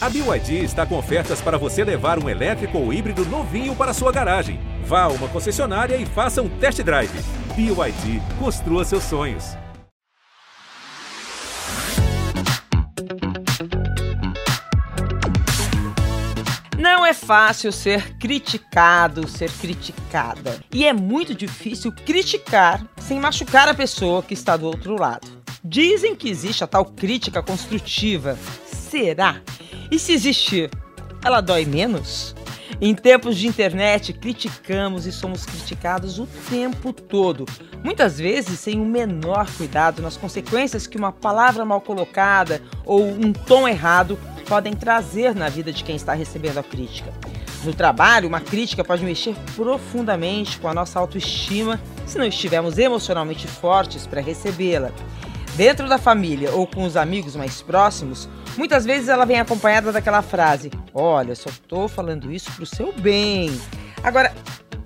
A BYD está com ofertas para você levar um elétrico ou híbrido novinho para sua garagem. Vá a uma concessionária e faça um test drive. BYD, construa seus sonhos. Não é fácil ser criticado, ser criticada. E é muito difícil criticar sem machucar a pessoa que está do outro lado. Dizem que existe a tal crítica construtiva. Será? E se existir, ela dói menos? Em tempos de internet, criticamos e somos criticados o tempo todo. Muitas vezes sem o menor cuidado nas consequências que uma palavra mal colocada ou um tom errado podem trazer na vida de quem está recebendo a crítica. No trabalho, uma crítica pode mexer profundamente com a nossa autoestima se não estivermos emocionalmente fortes para recebê-la. Dentro da família ou com os amigos mais próximos, muitas vezes ela vem acompanhada daquela frase: Olha, só estou falando isso para o seu bem. Agora,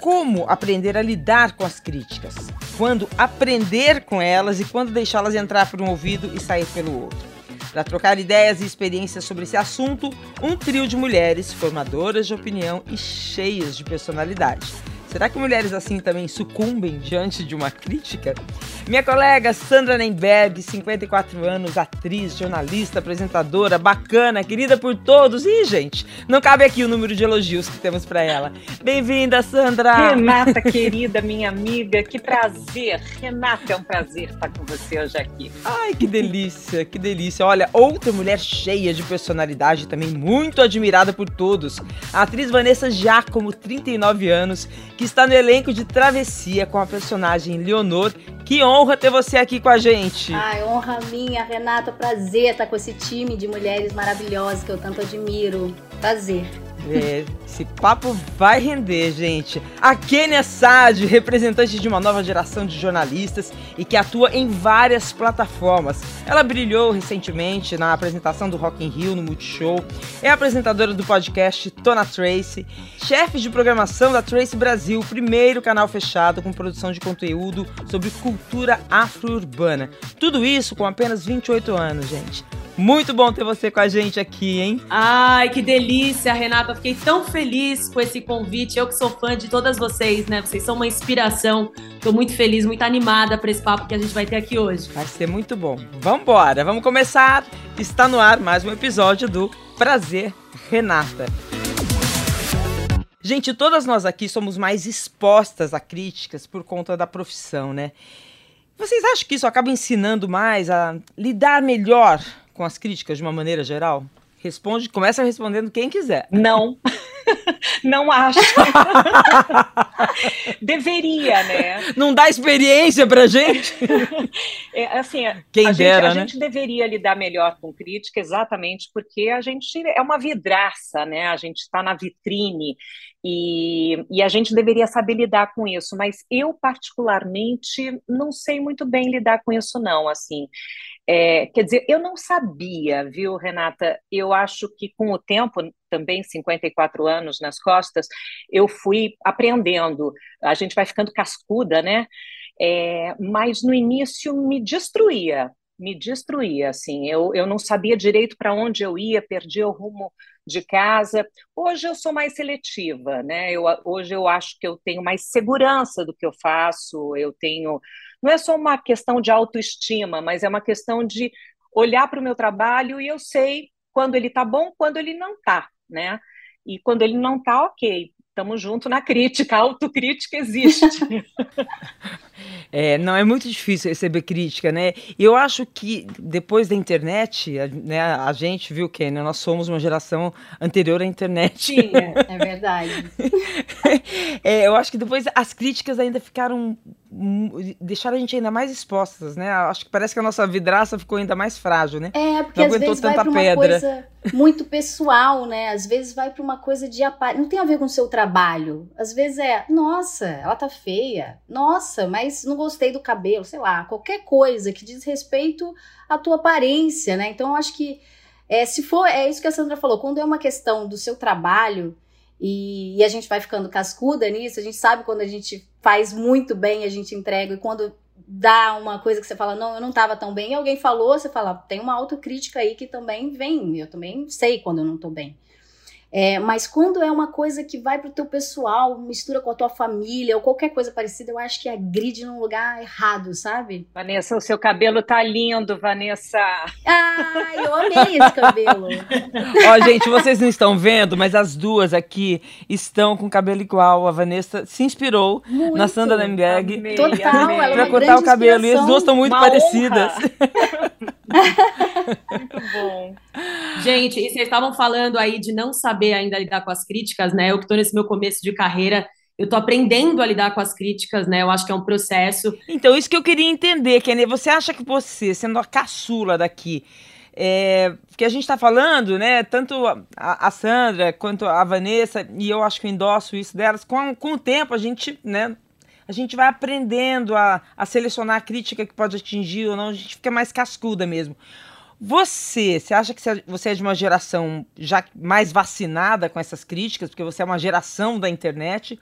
como aprender a lidar com as críticas? Quando aprender com elas e quando deixá-las entrar por um ouvido e sair pelo outro? Para trocar ideias e experiências sobre esse assunto, um trio de mulheres formadoras de opinião e cheias de personalidade. Será que mulheres assim também sucumbem diante de uma crítica? Minha colega Sandra Nemberg, 54 anos, atriz, jornalista, apresentadora, bacana, querida por todos. E, gente, não cabe aqui o número de elogios que temos para ela. Bem-vinda, Sandra! Renata, querida, minha amiga, que prazer. Renata, é um prazer estar com você hoje aqui. Ai, que delícia, que delícia. Olha, outra mulher cheia de personalidade, também muito admirada por todos. A atriz Vanessa Giacomo, 39 anos, que está no elenco de Travessia com a personagem Leonor. Que honra ter você aqui com a gente. Ai, honra minha, Renata. Prazer estar com esse time de mulheres maravilhosas que eu tanto admiro. Prazer. É, esse papo vai render, gente. A Kênia Sade, representante de uma nova geração de jornalistas e que atua em várias plataformas. Ela brilhou recentemente na apresentação do Rock in Rio no Multishow. É apresentadora do podcast Tona Trace, chefe de programação da Trace Brasil, primeiro canal fechado com produção de conteúdo sobre cultura afro-urbana. Tudo isso com apenas 28 anos, gente. Muito bom ter você com a gente aqui, hein? Ai, que delícia, Renata. Fiquei tão feliz com esse convite. Eu que sou fã de todas vocês, né? Vocês são uma inspiração. Tô muito feliz, muito animada para esse papo que a gente vai ter aqui hoje. Vai ser muito bom. Vambora, vamos começar. Está no ar mais um episódio do Prazer Renata. Gente, todas nós aqui somos mais expostas a críticas por conta da profissão, né? Vocês acham que isso acaba ensinando mais a lidar melhor com as críticas de uma maneira geral? Responde, começa respondendo quem quiser. Não. Não acho. Deveria, né? Não dá experiência pra gente? É, assim, Quem a, dera, gente, a né? gente deveria lidar melhor com crítica exatamente porque a gente é uma vidraça, né? A gente está na vitrine e, e a gente deveria saber lidar com isso, mas eu particularmente não sei muito bem lidar com isso não, assim. É, quer dizer, eu não sabia, viu, Renata? Eu acho que com o tempo, também 54 anos nas costas, eu fui aprendendo. A gente vai ficando cascuda, né? É, mas no início me destruía, me destruía, assim. Eu, eu não sabia direito para onde eu ia, perdia o rumo de casa. Hoje eu sou mais seletiva, né? Eu, hoje eu acho que eu tenho mais segurança do que eu faço, eu tenho não é só uma questão de autoestima, mas é uma questão de olhar para o meu trabalho e eu sei quando ele está bom, quando ele não está, né? E quando ele não está, ok, estamos junto na crítica, a autocrítica existe. É, não é muito difícil receber crítica, né? E eu acho que depois da internet, a, né, a gente viu que né, nós somos uma geração anterior à internet. Sim, é, é verdade. É, eu acho que depois as críticas ainda ficaram deixaram a gente ainda mais expostas, né? Acho que parece que a nossa vidraça ficou ainda mais frágil, né? É, porque Não às vezes vai para uma pedra. coisa muito pessoal, né? Às vezes vai para uma coisa de apa- não tem a ver com o seu trabalho. Às vezes é, nossa, ela tá feia. Nossa, mas não gostei do cabelo, sei lá, qualquer coisa que diz respeito à tua aparência, né? Então eu acho que é, se for, é isso que a Sandra falou, quando é uma questão do seu trabalho e, e a gente vai ficando cascuda nisso, a gente sabe quando a gente faz muito bem, a gente entrega, e quando dá uma coisa que você fala, não, eu não tava tão bem, e alguém falou, você fala, tem uma autocrítica aí que também vem, eu também sei quando eu não tô bem. É, mas quando é uma coisa que vai pro teu pessoal, mistura com a tua família ou qualquer coisa parecida, eu acho que agride num lugar errado, sabe? Vanessa, o seu cabelo tá lindo, Vanessa. Ai, eu amei esse cabelo. Ó, gente, vocês não estão vendo, mas as duas aqui estão com cabelo igual. A Vanessa se inspirou Muito. na Sandra Lemberg Total, amei. ela é pra cortar o cabelo. E as duas estão muito Uma parecidas. Muito bom. Gente, e vocês estavam falando aí de não saber ainda lidar com as críticas, né? Eu que tô nesse meu começo de carreira, eu tô aprendendo a lidar com as críticas, né? Eu acho que é um processo. Então, isso que eu queria entender, Kenny. Você acha que você, sendo a caçula daqui, é, que a gente está falando, né? Tanto a, a Sandra quanto a Vanessa, e eu acho que eu endosso isso delas, com, com o tempo a gente, né? A gente vai aprendendo a, a selecionar a crítica que pode atingir ou não, a gente fica mais cascuda mesmo. Você, você acha que você é de uma geração já mais vacinada com essas críticas, porque você é uma geração da internet?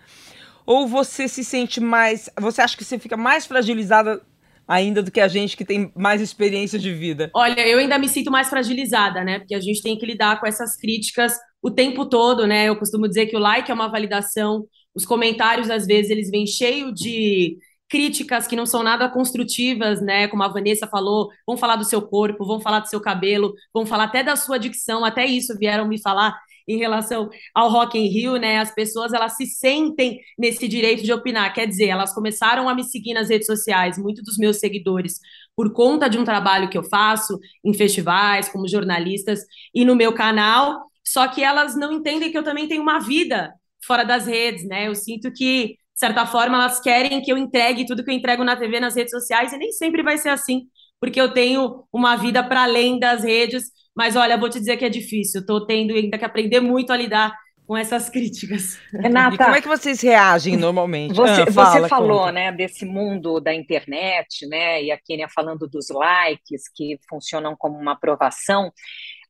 Ou você se sente mais. Você acha que você fica mais fragilizada ainda do que a gente que tem mais experiência de vida? Olha, eu ainda me sinto mais fragilizada, né? Porque a gente tem que lidar com essas críticas o tempo todo, né? Eu costumo dizer que o like é uma validação, os comentários, às vezes, eles vêm cheio de críticas que não são nada construtivas, né? Como a Vanessa falou, vão falar do seu corpo, vão falar do seu cabelo, vão falar até da sua dicção, até isso vieram me falar em relação ao Rock in Rio, né? As pessoas elas se sentem nesse direito de opinar. Quer dizer, elas começaram a me seguir nas redes sociais, muitos dos meus seguidores, por conta de um trabalho que eu faço em festivais, como jornalistas e no meu canal. Só que elas não entendem que eu também tenho uma vida fora das redes, né? Eu sinto que certa forma elas querem que eu entregue tudo que eu entrego na TV, nas redes sociais, e nem sempre vai ser assim, porque eu tenho uma vida para além das redes. Mas olha, vou te dizer que é difícil. Estou tendo ainda que aprender muito a lidar com essas críticas. Renata, e como é que vocês reagem normalmente? Você, ah, fala, você falou, né, desse mundo da internet, né, e a Kênia falando dos likes que funcionam como uma aprovação.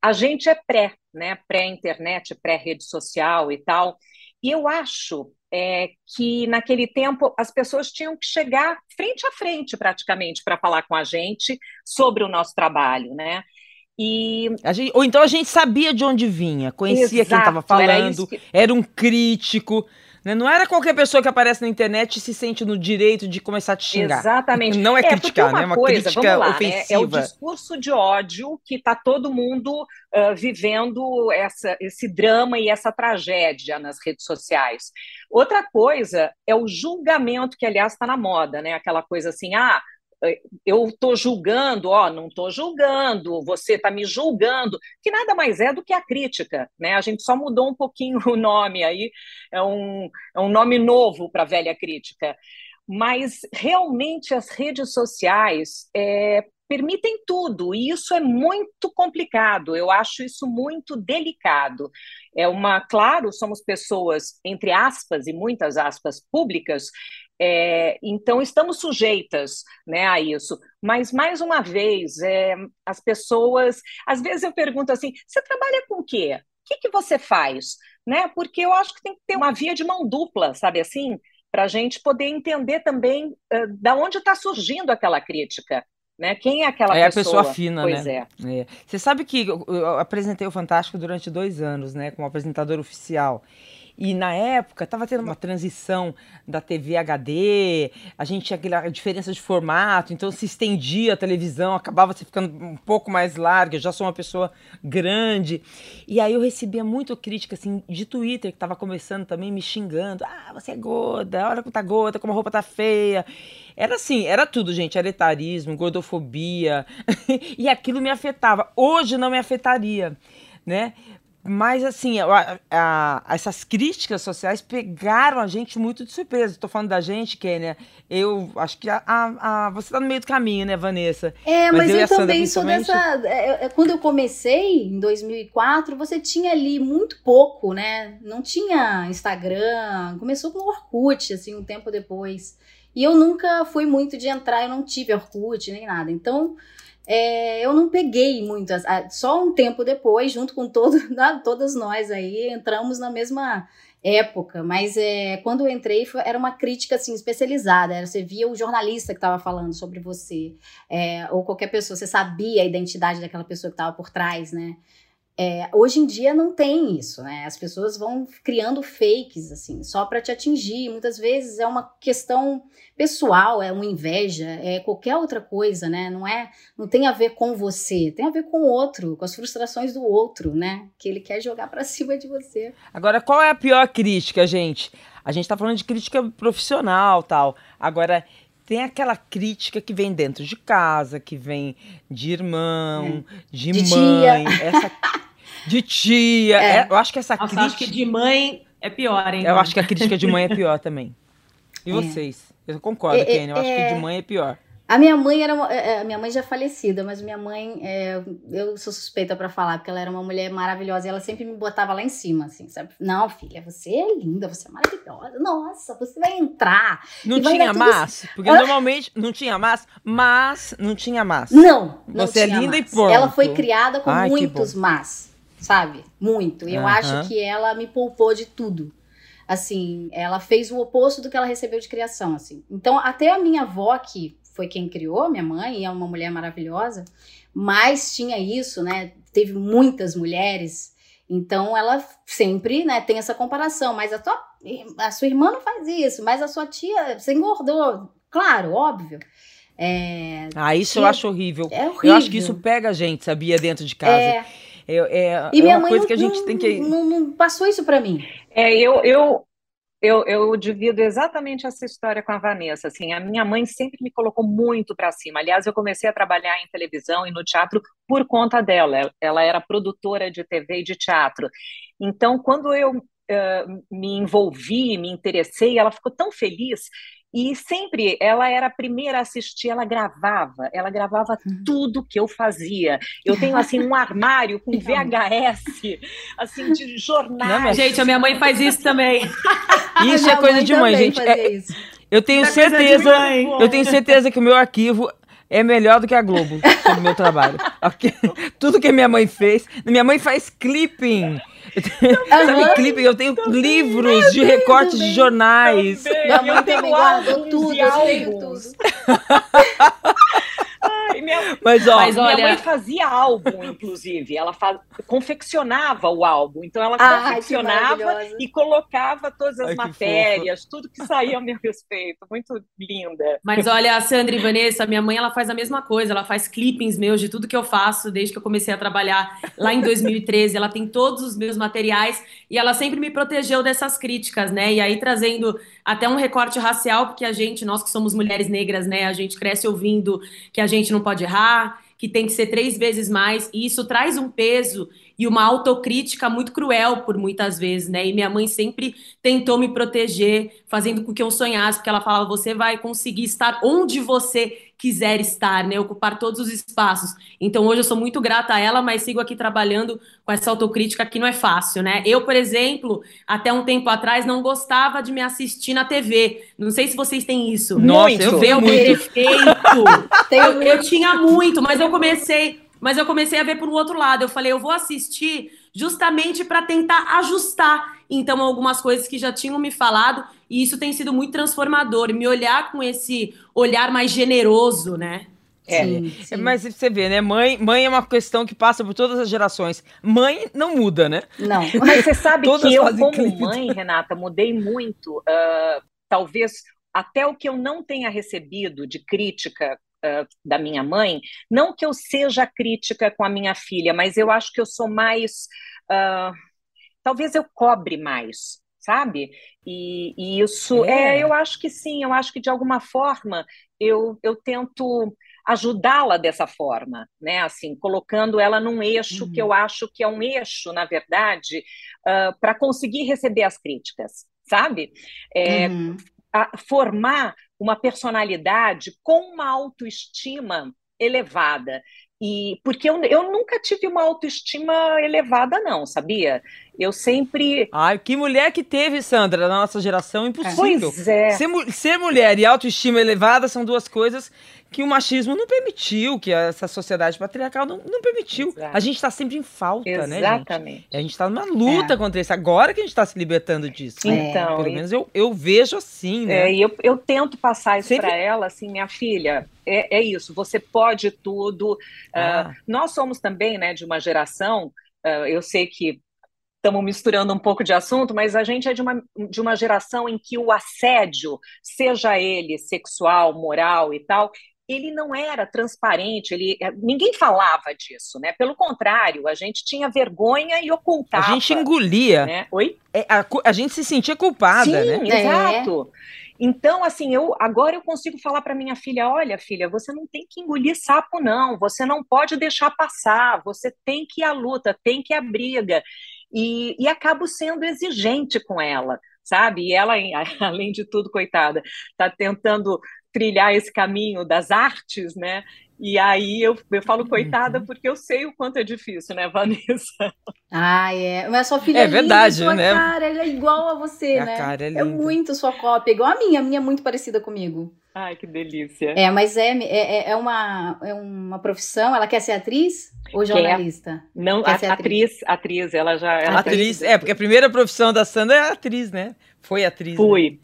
A gente é pré, né, pré-internet, pré-rede social e tal. E eu acho é, que naquele tempo as pessoas tinham que chegar frente a frente, praticamente, para falar com a gente sobre o nosso trabalho, né? E... Gente, ou então a gente sabia de onde vinha, conhecia Exato, quem estava falando, era, que... era, um crítico. Né? Não era qualquer pessoa que aparece na internet e se sente no direito de começar a te xingar. Exatamente. Não é, é criticar, né? É uma coisa, crítica lá, ofensiva. Né? É o discurso de ódio que está todo mundo uh, vivendo essa, esse drama e essa tragédia nas redes sociais. Outra coisa é o julgamento, que aliás está na moda, né? Aquela coisa assim, ah, eu estou julgando, ó, não estou julgando, você está me julgando, que nada mais é do que a crítica, né? A gente só mudou um pouquinho o nome aí, é um, é um nome novo para a velha crítica. Mas realmente as redes sociais é, permitem tudo, e isso é muito complicado, eu acho isso muito delicado. É uma, claro, somos pessoas, entre aspas e muitas aspas, públicas, é, então, estamos sujeitas né, a isso. Mas, mais uma vez, é, as pessoas. Às vezes eu pergunto assim: você trabalha com o quê? O que, que você faz? Né? Porque eu acho que tem que ter uma via de mão dupla, sabe assim? Para a gente poder entender também uh, da onde está surgindo aquela crítica. Né? Quem é aquela é pessoa? a pessoa fina, pois né? É. é. Você sabe que eu, eu apresentei o Fantástico durante dois anos, né? Como apresentador oficial. E na época estava tendo uma transição da TV HD, a gente tinha aquela diferença de formato, então se estendia a televisão, acabava se ficando um pouco mais larga. Eu já sou uma pessoa grande. E aí eu recebia muito crítica assim, de Twitter, que estava começando também, me xingando. Ah, você é gorda, olha como tá gorda, como a roupa tá feia. Era assim, era tudo, gente. Era etarismo, gordofobia. e aquilo me afetava. Hoje não me afetaria, né? Mas, assim, a, a, essas críticas sociais pegaram a gente muito de surpresa. Estou falando da gente, Kênia. Eu acho que a, a, você está no meio do caminho, né, Vanessa? É, mas, mas eu, eu também sou dessa. É, quando eu comecei, em 2004, você tinha ali muito pouco, né? Não tinha Instagram. Começou com o Orkut, assim, um tempo depois. E eu nunca fui muito de entrar, eu não tive Orkut nem nada. Então, é, eu não peguei muito. Só um tempo depois, junto com todo, todas nós aí, entramos na mesma época, mas é, quando eu entrei foi, era uma crítica assim especializada. Era, você via o jornalista que estava falando sobre você, é, ou qualquer pessoa, você sabia a identidade daquela pessoa que estava por trás, né? É, hoje em dia não tem isso, né? As pessoas vão criando fakes, assim, só para te atingir. Muitas vezes é uma questão pessoal, é uma inveja, é qualquer outra coisa, né? Não é, não tem a ver com você, tem a ver com o outro, com as frustrações do outro, né? Que ele quer jogar para cima de você. Agora, qual é a pior crítica, gente? A gente tá falando de crítica profissional, tal. Agora, tem aquela crítica que vem dentro de casa, que vem de irmão, é. de, de, mãe, tia. essa de tia. É. É, eu acho que essa Nossa, crítica. acho que de mãe é pior, hein? Eu acho que a crítica de mãe é pior também. E é. vocês? Eu concordo, é, Kenny. Eu acho que de mãe é pior. A minha mãe era a minha mãe já falecida, mas minha mãe é, eu sou suspeita para falar porque ela era uma mulher maravilhosa e ela sempre me botava lá em cima, assim, sabe? Não, filha, você é linda, você é maravilhosa. Nossa, você vai entrar. Não tinha mas, porque normalmente não tinha mas, mas não tinha mas. Não, não Você é linda mas. e pronto. Ela foi criada com Ai, muitos mas sabe? Muito. E eu acho que ela me poupou de tudo. Assim, ela fez o oposto do que ela recebeu de criação, assim. Então, até a minha avó, que foi quem criou, minha mãe, é uma mulher maravilhosa, mas tinha isso, né? Teve muitas mulheres, então ela sempre, né, tem essa comparação, mas a tua a sua irmã não faz isso, mas a sua tia, você engordou. Claro, óbvio. É, ah, isso tia, eu acho horrível. É horrível. Eu acho que isso pega a gente, sabia, dentro de casa. É, é, é, e é uma coisa não, que a gente não, tem que. Não, não, passou isso para mim. É, eu, eu, eu, eu divido exatamente essa história com a Vanessa. Assim, a minha mãe sempre me colocou muito para cima. Aliás, eu comecei a trabalhar em televisão e no teatro por conta dela. Ela era produtora de TV e de teatro. Então, quando eu uh, me envolvi, me interessei, ela ficou tão feliz e sempre ela era a primeira a assistir, ela gravava, ela gravava hum. tudo que eu fazia. Eu tenho assim um armário com VHS, assim de jornais. Não, gente, a minha mãe faz isso também. Isso é coisa de mãe, gente. É, eu tenho é certeza, eu tenho certeza que o meu arquivo é melhor do que a Globo sobre o meu trabalho. Tudo que minha mãe fez. Minha mãe faz clipping. Sabe, clipe? Eu tenho também, livros de recortes também, de jornais. Também. Minha mãe também guardou tudo, eu tenho tudo. Ai, minha, Mas, ó, Mas, olha... minha mãe fazia álbum, inclusive. Ela faz, confeccionava o álbum. Então, ela confeccionava e colocava todas as Ai, matérias, tudo que saía a meu respeito. Muito linda. Mas olha, a Sandra e Vanessa, minha mãe, ela faz a mesma coisa. Ela faz clippings meus de tudo que eu faço desde que eu comecei a trabalhar lá em 2013. ela tem todos os meus materiais e ela sempre me protegeu dessas críticas, né? E aí trazendo até um recorte racial, porque a gente, nós que somos mulheres negras, né, a gente cresce ouvindo que a gente não pode errar, que tem que ser três vezes mais, e isso traz um peso e uma autocrítica muito cruel por muitas vezes, né? E minha mãe sempre tentou me proteger, fazendo com que eu sonhasse, porque ela falava: você vai conseguir estar onde você quiser estar, né? Ocupar todos os espaços. Então hoje eu sou muito grata a ela, mas sigo aqui trabalhando com essa autocrítica que não é fácil, né? Eu, por exemplo, até um tempo atrás não gostava de me assistir na TV. Não sei se vocês têm isso. Nossa, muito. eu vejo muito. Defeito. eu, eu tinha muito, mas eu comecei mas eu comecei a ver por um outro lado. Eu falei, eu vou assistir justamente para tentar ajustar, então, algumas coisas que já tinham me falado, e isso tem sido muito transformador, me olhar com esse olhar mais generoso, né? É, sim, sim. mas você vê, né? Mãe, mãe é uma questão que passa por todas as gerações. Mãe não muda, né? Não. Mas você sabe que eu, como mãe, Renata, mudei muito. Uh, talvez até o que eu não tenha recebido de crítica uh, da minha mãe, não que eu seja crítica com a minha filha, mas eu acho que eu sou mais. Uh, talvez eu cobre mais, sabe? E, e isso é. é. eu acho que sim, eu acho que de alguma forma eu, eu tento ajudá-la dessa forma, né? Assim, colocando ela num eixo uhum. que eu acho que é um eixo, na verdade, uh, para conseguir receber as críticas, sabe? É, uhum. formar uma personalidade com uma autoestima elevada. E porque eu, eu nunca tive uma autoestima elevada, não, sabia? Eu sempre. Ai, que mulher que teve, Sandra, na nossa geração, impossível. Pois é. Ser, ser mulher e autoestima elevada são duas coisas que o machismo não permitiu, que essa sociedade patriarcal não, não permitiu. Exato. A gente está sempre em falta, né? Exatamente. E a gente está numa luta É. contra isso. Agora que a gente está se libertando disso. É. Então, Pelo e- menos eu, eu vejo assim, né? É, e eu, eu tento passar isso Sempre- para ela, assim, minha filha, é, é isso, você pode tudo. Ah. Ah, nós somos também, né, de uma geração, ah, eu sei que estamos misturando um pouco de assunto, mas a gente é de uma, de uma geração em que o assédio, seja ele sexual, moral e tal, ele não era transparente, ele, eh, ninguém falava disso, né? Pelo contrário, a gente tinha vergonha e A ocultava. gente engolia. né? Oi? É, a, a gente se sentia culpada, Sim, né? É. exato. Então, assim, eu agora eu consigo falar para minha filha: olha, filha, você não tem que engolir sapo, não. Você não pode deixar passar. Você tem que ir à luta, tem que ir à briga. E, e acabo sendo exigente com ela, sabe? E ela, além de tudo, coitada, está tentando trilhar esse caminho das artes, né? E aí eu, eu falo coitada Uhum. porque eu sei o quanto é difícil, né, Vanessa? Ah, é. Mas sua filha É é, linda, verdade, sua né? cara, ela é igual a você, A né? cara é É linda. muito sua cópia, igual a minha. A minha é muito parecida comigo. Ai, que delícia. É, mas é, é, é, uma, é uma profissão. Ela quer ser atriz ou jornalista? Não, Quer a, ser atriz, atriz, ela já. Ela Atriz, é, porque a primeira profissão da Sandra é atriz, né? Foi atriz. né? Fui, fui.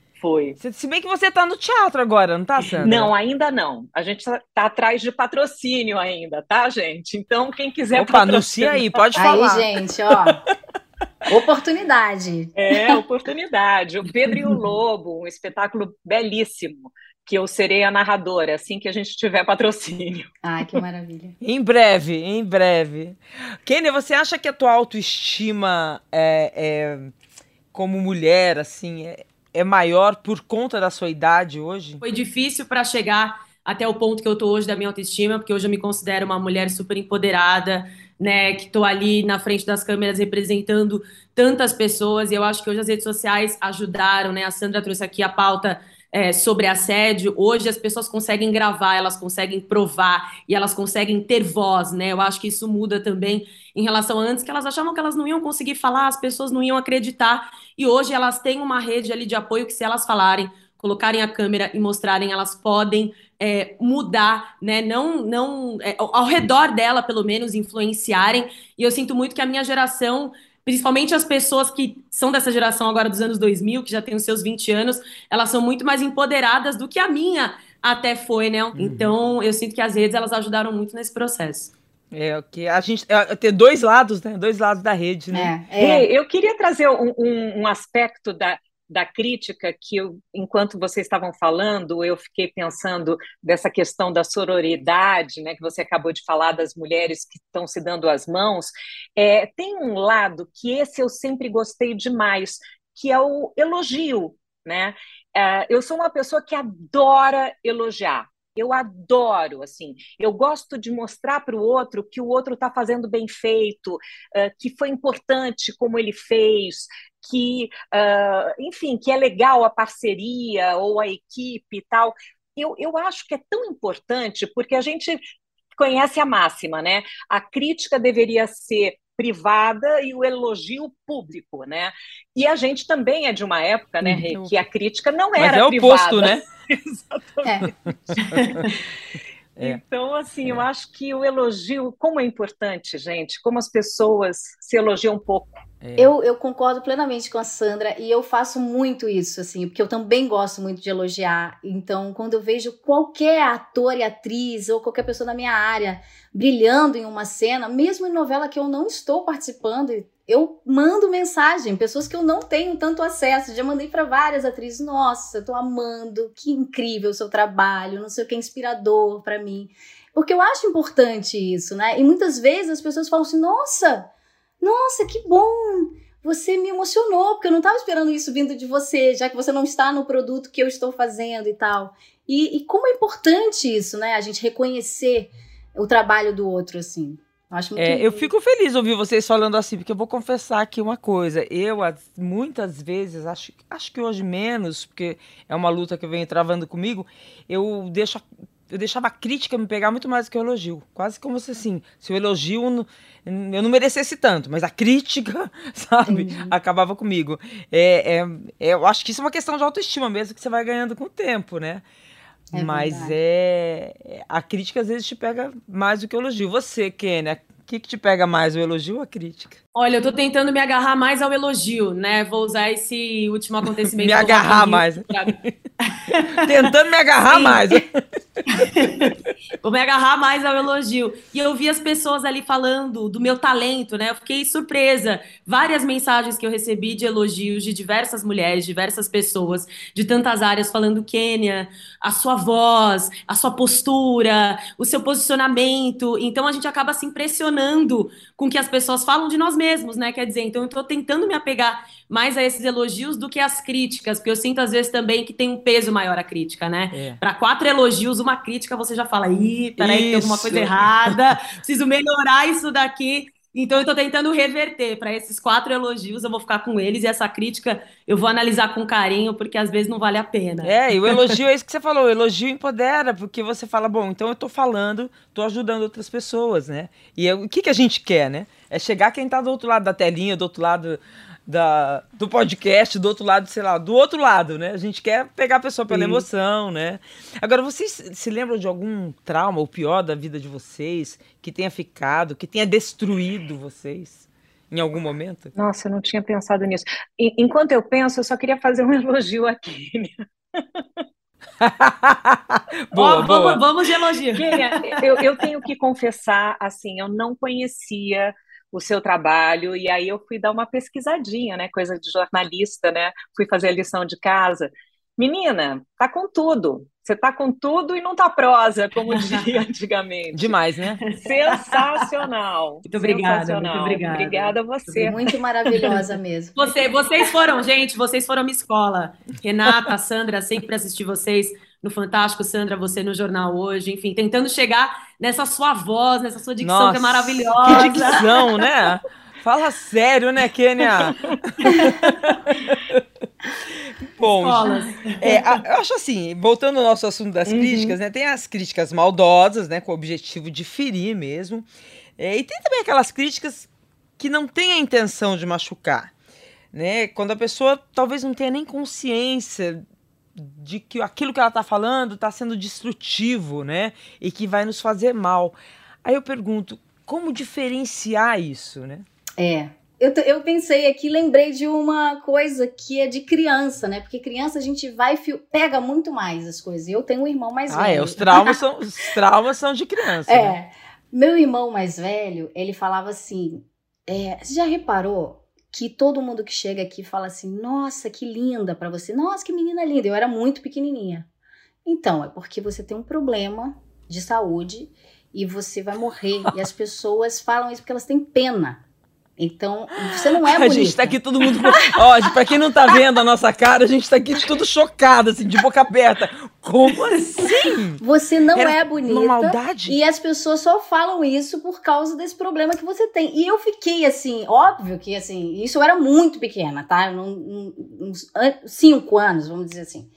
Se, se bem que você tá no teatro agora, não tá, Sandra? Não, ainda não. A gente tá, tá atrás de patrocínio ainda, tá, gente? Então, quem quiser Opa, anuncia aí, pode falar. Aí, gente, ó. Oportunidade. É, oportunidade. O Pedro e o Lobo, um espetáculo belíssimo, que eu serei a narradora, assim que a gente tiver patrocínio. Ai, que maravilha. Em breve, em breve. Kenia, você acha que a tua autoestima é, é, como mulher, assim, é, é maior por conta da sua idade hoje? Foi difícil para chegar até o ponto que eu tô hoje da minha autoestima, porque hoje eu me considero uma mulher super empoderada, né, que tô ali na frente das câmeras representando tantas pessoas, e eu acho que hoje as redes sociais ajudaram, né? A Sandra trouxe aqui a pauta é, sobre assédio. Hoje as pessoas conseguem gravar, elas conseguem provar e elas conseguem ter voz, né? Eu acho que isso muda também em relação a antes, que elas achavam que elas não iam conseguir falar, as pessoas não iam acreditar, e hoje elas têm uma rede ali de apoio que se elas falarem, colocarem a câmera e mostrarem, elas podem é, mudar, né? Não, não é, ao redor dela, pelo menos, influenciarem. E eu sinto muito que a minha geração, principalmente as pessoas que são dessa geração agora dos anos 2000, que já têm os seus 20 anos, elas são muito mais empoderadas do que a minha até foi, né? Então, eu sinto que as redes elas ajudaram muito nesse processo. É, o que a gente é, tem dois lados, né? Dois lados da rede, né? É, é. Eu queria trazer um, um- um aspecto da, da crítica que, eu, enquanto vocês estavam falando, eu fiquei pensando dessa questão da sororidade, né, que você acabou de falar das mulheres que estão se dando as mãos. É, tem um lado que esse eu sempre gostei demais, que é o elogio, né? É, eu sou uma pessoa que adora elogiar. Eu adoro, assim, eu gosto de mostrar para o outro que o outro está fazendo bem feito, que foi importante como ele fez, que, enfim, que é legal a parceria ou a equipe e tal. Eu, eu acho que é tão importante porque a gente conhece a máxima, né? A crítica deveria ser privada e o elogio público, né? E a gente também é de uma época, né, Rê, que a crítica não Mas era é o privada. oposto, né? Exatamente. É. Então, assim, eu acho que o elogio, como é importante, gente, como as pessoas se elogiam um pouco. Eu, eu concordo plenamente com a Sandra e eu faço muito isso, assim, porque eu também gosto muito de elogiar. Então, quando eu vejo qualquer ator e atriz ou qualquer pessoa na minha área brilhando em uma cena, mesmo em novela que eu não estou participando, eu mando mensagem, pessoas que eu não tenho tanto acesso. Já mandei para várias atrizes: Nossa, tô amando, que incrível o seu trabalho, não sei o que, inspirador para mim. Porque eu acho importante isso, né? E muitas vezes as pessoas falam assim: Nossa. Nossa, que bom! Você me emocionou, porque eu não estava esperando isso vindo de você, já que você não está no produto que eu estou fazendo e tal. E, e como é importante isso, né? A gente reconhecer o trabalho do outro, assim. Eu É, eu fico feliz ouvir vocês falando assim, porque eu vou confessar aqui uma coisa. Eu, as- muitas vezes, acho, acho que hoje menos, porque é uma luta que vem travando comigo, eu deixo eu deixava a crítica me pegar muito mais do que o elogio. Quase como se assim, se o elogio eu não merecesse tanto, mas a crítica, sabe, uhum. acabava comigo. É, é, eu acho que isso é uma questão de autoestima mesmo, que você vai ganhando com o tempo, né? É mas é. A crítica às vezes te pega mais do que o elogio. Você, Kênia, o que, que te pega mais, o elogio ou a crítica? Olha, eu tô tentando me agarrar mais ao elogio, né? Vou usar esse último acontecimento. me agarrar mais. tentando me agarrar Sim. mais. Vou me agarrar mais ao elogio. E eu vi as pessoas ali falando do meu talento, né? Eu fiquei surpresa. Várias mensagens que eu recebi de elogios de diversas mulheres, diversas pessoas, de tantas áreas, falando, Kênia, a sua voz, a sua postura, o seu posicionamento. Então a gente acaba se impressionando com o que as pessoas falam de nós mesmos, né? Quer dizer, então eu tô tentando me apegar mais a esses elogios do que as críticas, porque eu sinto às vezes também que tem um peso maior a crítica, né? É. Para quatro elogios, uma crítica, você já fala, ih, peraí, tem alguma coisa errada, preciso melhorar isso daqui. Então, eu estou tentando reverter para esses quatro elogios, eu vou ficar com eles e essa crítica eu vou analisar com carinho, porque às vezes não vale a pena. É, e o elogio é isso que você falou, o elogio empodera, porque você fala, bom, então eu estou falando, estou ajudando outras pessoas, né? E o que, que a gente quer, né? É chegar quem está do outro lado da telinha, do outro lado da, do podcast, do outro lado, sei lá, do outro lado, né? A gente quer pegar a pessoa pela Sim. emoção, né? Agora, vocês se lembram de algum trauma, ou pior, da vida de vocês, que tenha ficado, que tenha destruído vocês? Em algum momento? Nossa, eu não tinha pensado nisso. enquanto eu penso, eu só queria fazer um elogio aqui. boa, oh, boa. Vamos, vamos de elogio. Eu, eu tenho que confessar, assim, eu não conhecia o seu trabalho, e aí eu fui dar uma pesquisadinha, né? Coisa de jornalista, né? Fui fazer a lição de casa. Menina, tá com tudo. Você tá com tudo e não tá prosa, como dizia antigamente. Demais, né? Sensacional. Muito obrigada, Sensacional. muito obrigada. Obrigada a você. Muito maravilhosa mesmo. Você, vocês foram, gente, vocês foram minha escola. Renata, Sandra, sempre assisti vocês no Fantástico, Sandra, você no Jornal Hoje, enfim, tentando chegar nessa sua voz, nessa sua dicção Nossa, que é maravilhosa. Que dicção, né? Fala sério, né, Kênia? Bom, é, eu acho assim, voltando ao nosso assunto das uhum. críticas, né? Tem as críticas maldosas, né? Com o objetivo de ferir mesmo. É, e tem também aquelas críticas que não têm a intenção de machucar. Né? Quando a pessoa talvez não tenha nem consciência de que aquilo que ela está falando está sendo destrutivo, né? E que vai nos fazer mal. Aí eu pergunto, como diferenciar isso, né? É. Eu, eu pensei aqui, lembrei de uma coisa que é de criança, né? Porque criança a gente vai pega muito mais as coisas. Eu tenho um irmão mais ah, velho. Ah, é, os traumas são, os traumas são de criança. É. Né? Meu irmão mais velho, ele falava assim: é, você já reparou que todo mundo que chega aqui fala assim: "Nossa, que linda para você. Nossa, que menina linda". Eu era muito pequenininha. Então, é porque você tem um problema de saúde e você vai morrer. e as pessoas falam isso porque elas têm pena. Então, você não é bonita. A gente tá aqui todo mundo. Ó, pra quem não tá vendo a nossa cara, a gente tá aqui tudo chocado, assim, de boca aberta. Como assim? Você não Era é bonita. Uma maldade? E as pessoas só falam isso por causa desse problema que você tem. E eu fiquei assim, óbvio que assim, isso eu era muito pequena, tá? Uns cinco anos, vamos dizer assim.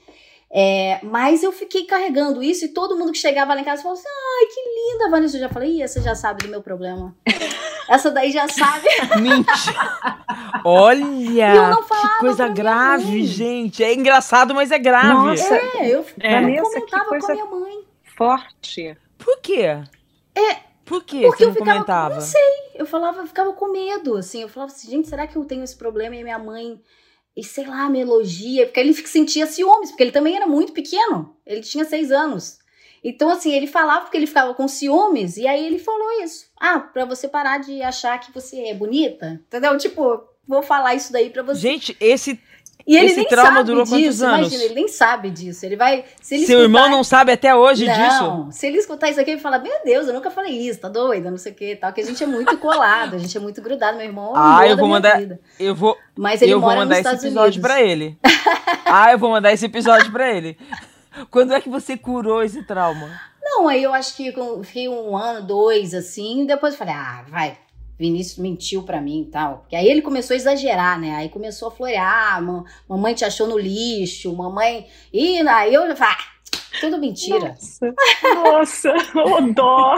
É, mas eu fiquei carregando isso e todo mundo que chegava lá em casa falou assim: ai, que linda, Vanessa. Eu já falei, Ih, você já sabe do meu problema. Essa daí já sabe. Mentira. Olha, que coisa grave, gente. É engraçado, mas é grave. Nossa, é, eu, é. eu comentava com a minha mãe. Forte. Por quê? É, por quê? Porque eu ficava, comentava? Não sei. Eu falava, eu ficava com medo, assim. Eu falava assim, gente, será que eu tenho esse problema? E minha mãe e sei lá, me elogia, porque ele sentia ciúmes, porque ele também era muito pequeno, ele tinha seis anos. Então, assim, ele falava porque ele ficava com ciúmes, e aí ele falou isso. Ah, pra você parar de achar que você é bonita, entendeu? Tipo, vou falar isso daí pra você. Gente, esse e ele Esse nem trauma sabe durou disso, quantos anos? Imagina, ele nem sabe disso. Ele vai. Se ele Seu escutar, irmão não sabe até hoje não, disso? Não. Se ele escutar isso aqui, ele fala: Meu Deus, eu nunca falei isso, tá doida, não sei o que tal. Que a gente é muito colado, a gente é muito grudado. Meu irmão é Ah, eu vou mandar. Vida. Eu vou. Mas ele eu vou mandar esse episódio Unidos. pra ele. ah, eu vou mandar esse episódio pra ele. Quando é que você curou esse trauma? Não, aí eu acho que fiquei um ano, dois, assim, e depois eu falei, ah, vai, Vinícius mentiu para mim e tal. Porque aí ele começou a exagerar, né? Aí começou a florear, mamãe te achou no lixo, mamãe. E aí eu já falei, ah, Tudo mentira. Nossa, o dó.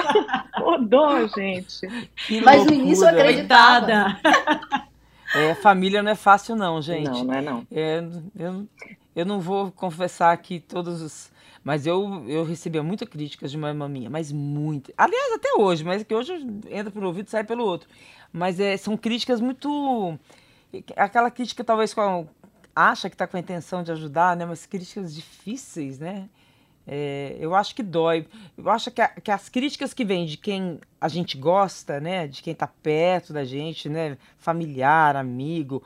O dó, gente. Que Mas loucura. no início eu acreditava. É, família não é fácil não, gente. Não, não é não. É, eu, eu não vou confessar aqui todos os... Mas eu, eu recebia muitas críticas de uma minha, mas muito. Aliás, até hoje, mas que hoje entra pelo ouvido e sai pelo outro. Mas é, são críticas muito. Aquela crítica, talvez, com acha que está com a intenção de ajudar, né? Mas críticas difíceis, né? É, eu acho que dói. Eu acho que, a, que, as críticas que vêm de quem a gente gosta, né? De quem está perto da gente, né? Familiar, amigo,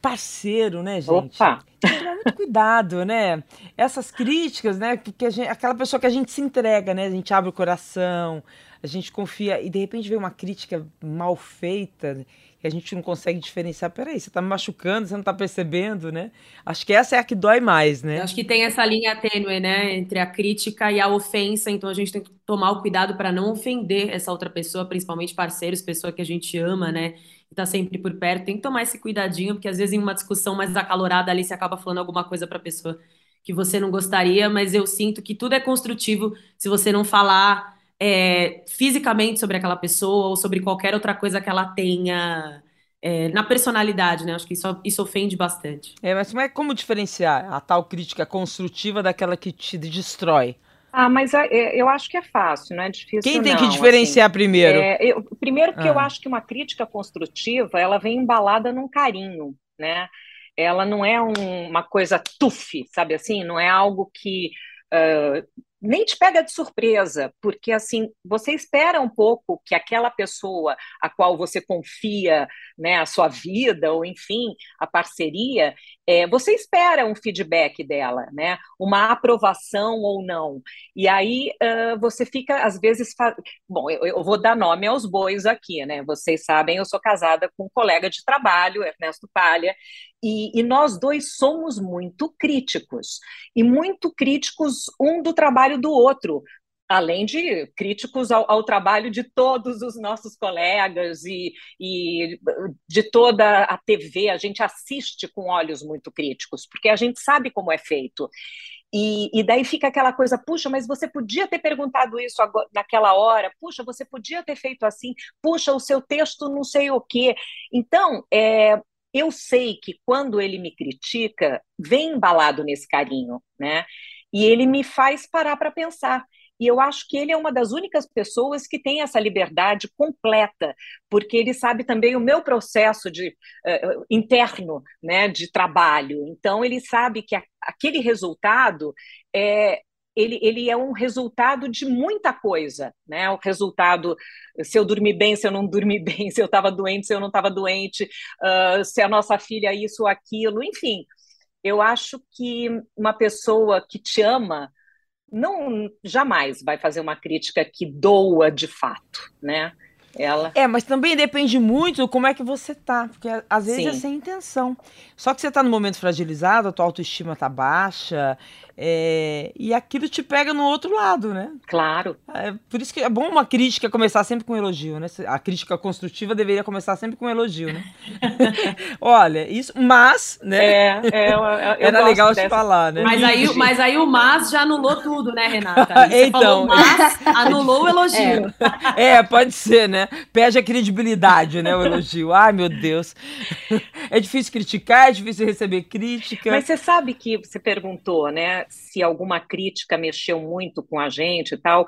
parceiro, né, gente? Opa! Tem que tomar muito cuidado, né? Essas críticas, né? Que gente, aquela pessoa que a gente se entrega, né? A gente abre o coração, a gente confia e de repente vem uma crítica mal feita e a gente não consegue diferenciar. Peraí, você está me machucando, você não está percebendo, né? Acho que essa é a que dói mais, né? Eu acho que tem essa linha tênue, né, entre a crítica e a ofensa, então a gente tem que tomar o cuidado para não ofender essa outra pessoa, principalmente parceiros, pessoa que a gente ama, né? E tá sempre por perto. Tem que tomar esse cuidadinho, porque às vezes em uma discussão mais acalorada ali você acaba falando alguma coisa para a pessoa que você não gostaria, mas eu sinto que tudo é construtivo se você não falar é, fisicamente sobre aquela pessoa ou sobre qualquer outra coisa que ela tenha é, na personalidade, né? Acho que isso, isso ofende bastante. É, mas como é como diferenciar a tal crítica construtiva daquela que te destrói? Ah, mas é, eu acho que é fácil, não é difícil. Quem tem não, que diferenciar assim, primeiro? É, eu, primeiro, porque ah. eu acho que uma crítica construtiva ela vem embalada num carinho, né? Ela não é um, uma coisa tufe, sabe assim? Não é algo que uh, nem te pega de surpresa, porque assim, você espera um pouco que aquela pessoa a qual você confia, né, a sua vida, ou enfim, a parceria, é, você espera um feedback dela, né, uma aprovação ou não. E aí uh, você fica, às vezes, fa... bom, eu, eu, vou dar nome aos bois aqui, né, vocês sabem, eu sou casada com um colega de trabalho, Ernesto Palha, e, e, nós dois somos muito críticos, e muito críticos um do trabalho do outro, além de críticos ao, ao trabalho de todos os nossos colegas e, e, de toda a TV. A gente assiste com olhos muito críticos, porque a gente sabe como é feito. E, e, daí fica aquela coisa, puxa, mas você podia ter perguntado isso agora, naquela hora, puxa, você podia ter feito assim, puxa, o seu texto não sei o quê. Então, é, eu sei que quando ele me critica, vem embalado nesse carinho, né? E ele me faz parar para pensar. E eu acho que ele é uma das únicas pessoas que tem essa liberdade completa, porque ele sabe também o meu processo de uh, interno, né, de trabalho. Então ele sabe que a, aquele resultado é ele, ele é um resultado de muita coisa, né? O resultado, se eu dormi bem, se eu não dormi bem, se eu estava doente, se eu não estava doente, uh, se a nossa filha isso ou aquilo, enfim. Eu acho que uma pessoa que te ama não jamais vai fazer uma crítica que doa de fato, né? Ela... É, mas também depende muito como é que você tá, porque às vezes é Sim. é sem intenção. Só que você tá no momento fragilizado, a tua autoestima tá baixa, é, e aquilo te pega no outro lado, né? Claro. É, por isso que é bom uma crítica começar sempre com um elogio, né? A crítica construtiva deveria começar sempre com um elogio, né? Olha, isso, mas, né? É, é eu, eu Era legal dessa... te falar, né? Mas aí, mas aí o mas já anulou tudo, né, Renata? Você então, mas, anulou o elogio. É. é, pode ser, né? Perde a credibilidade, né? O elogio. Ai, meu Deus. É difícil criticar, é difícil receber crítica. Mas você sabe que você perguntou, né? se alguma crítica mexeu muito com a gente e tal.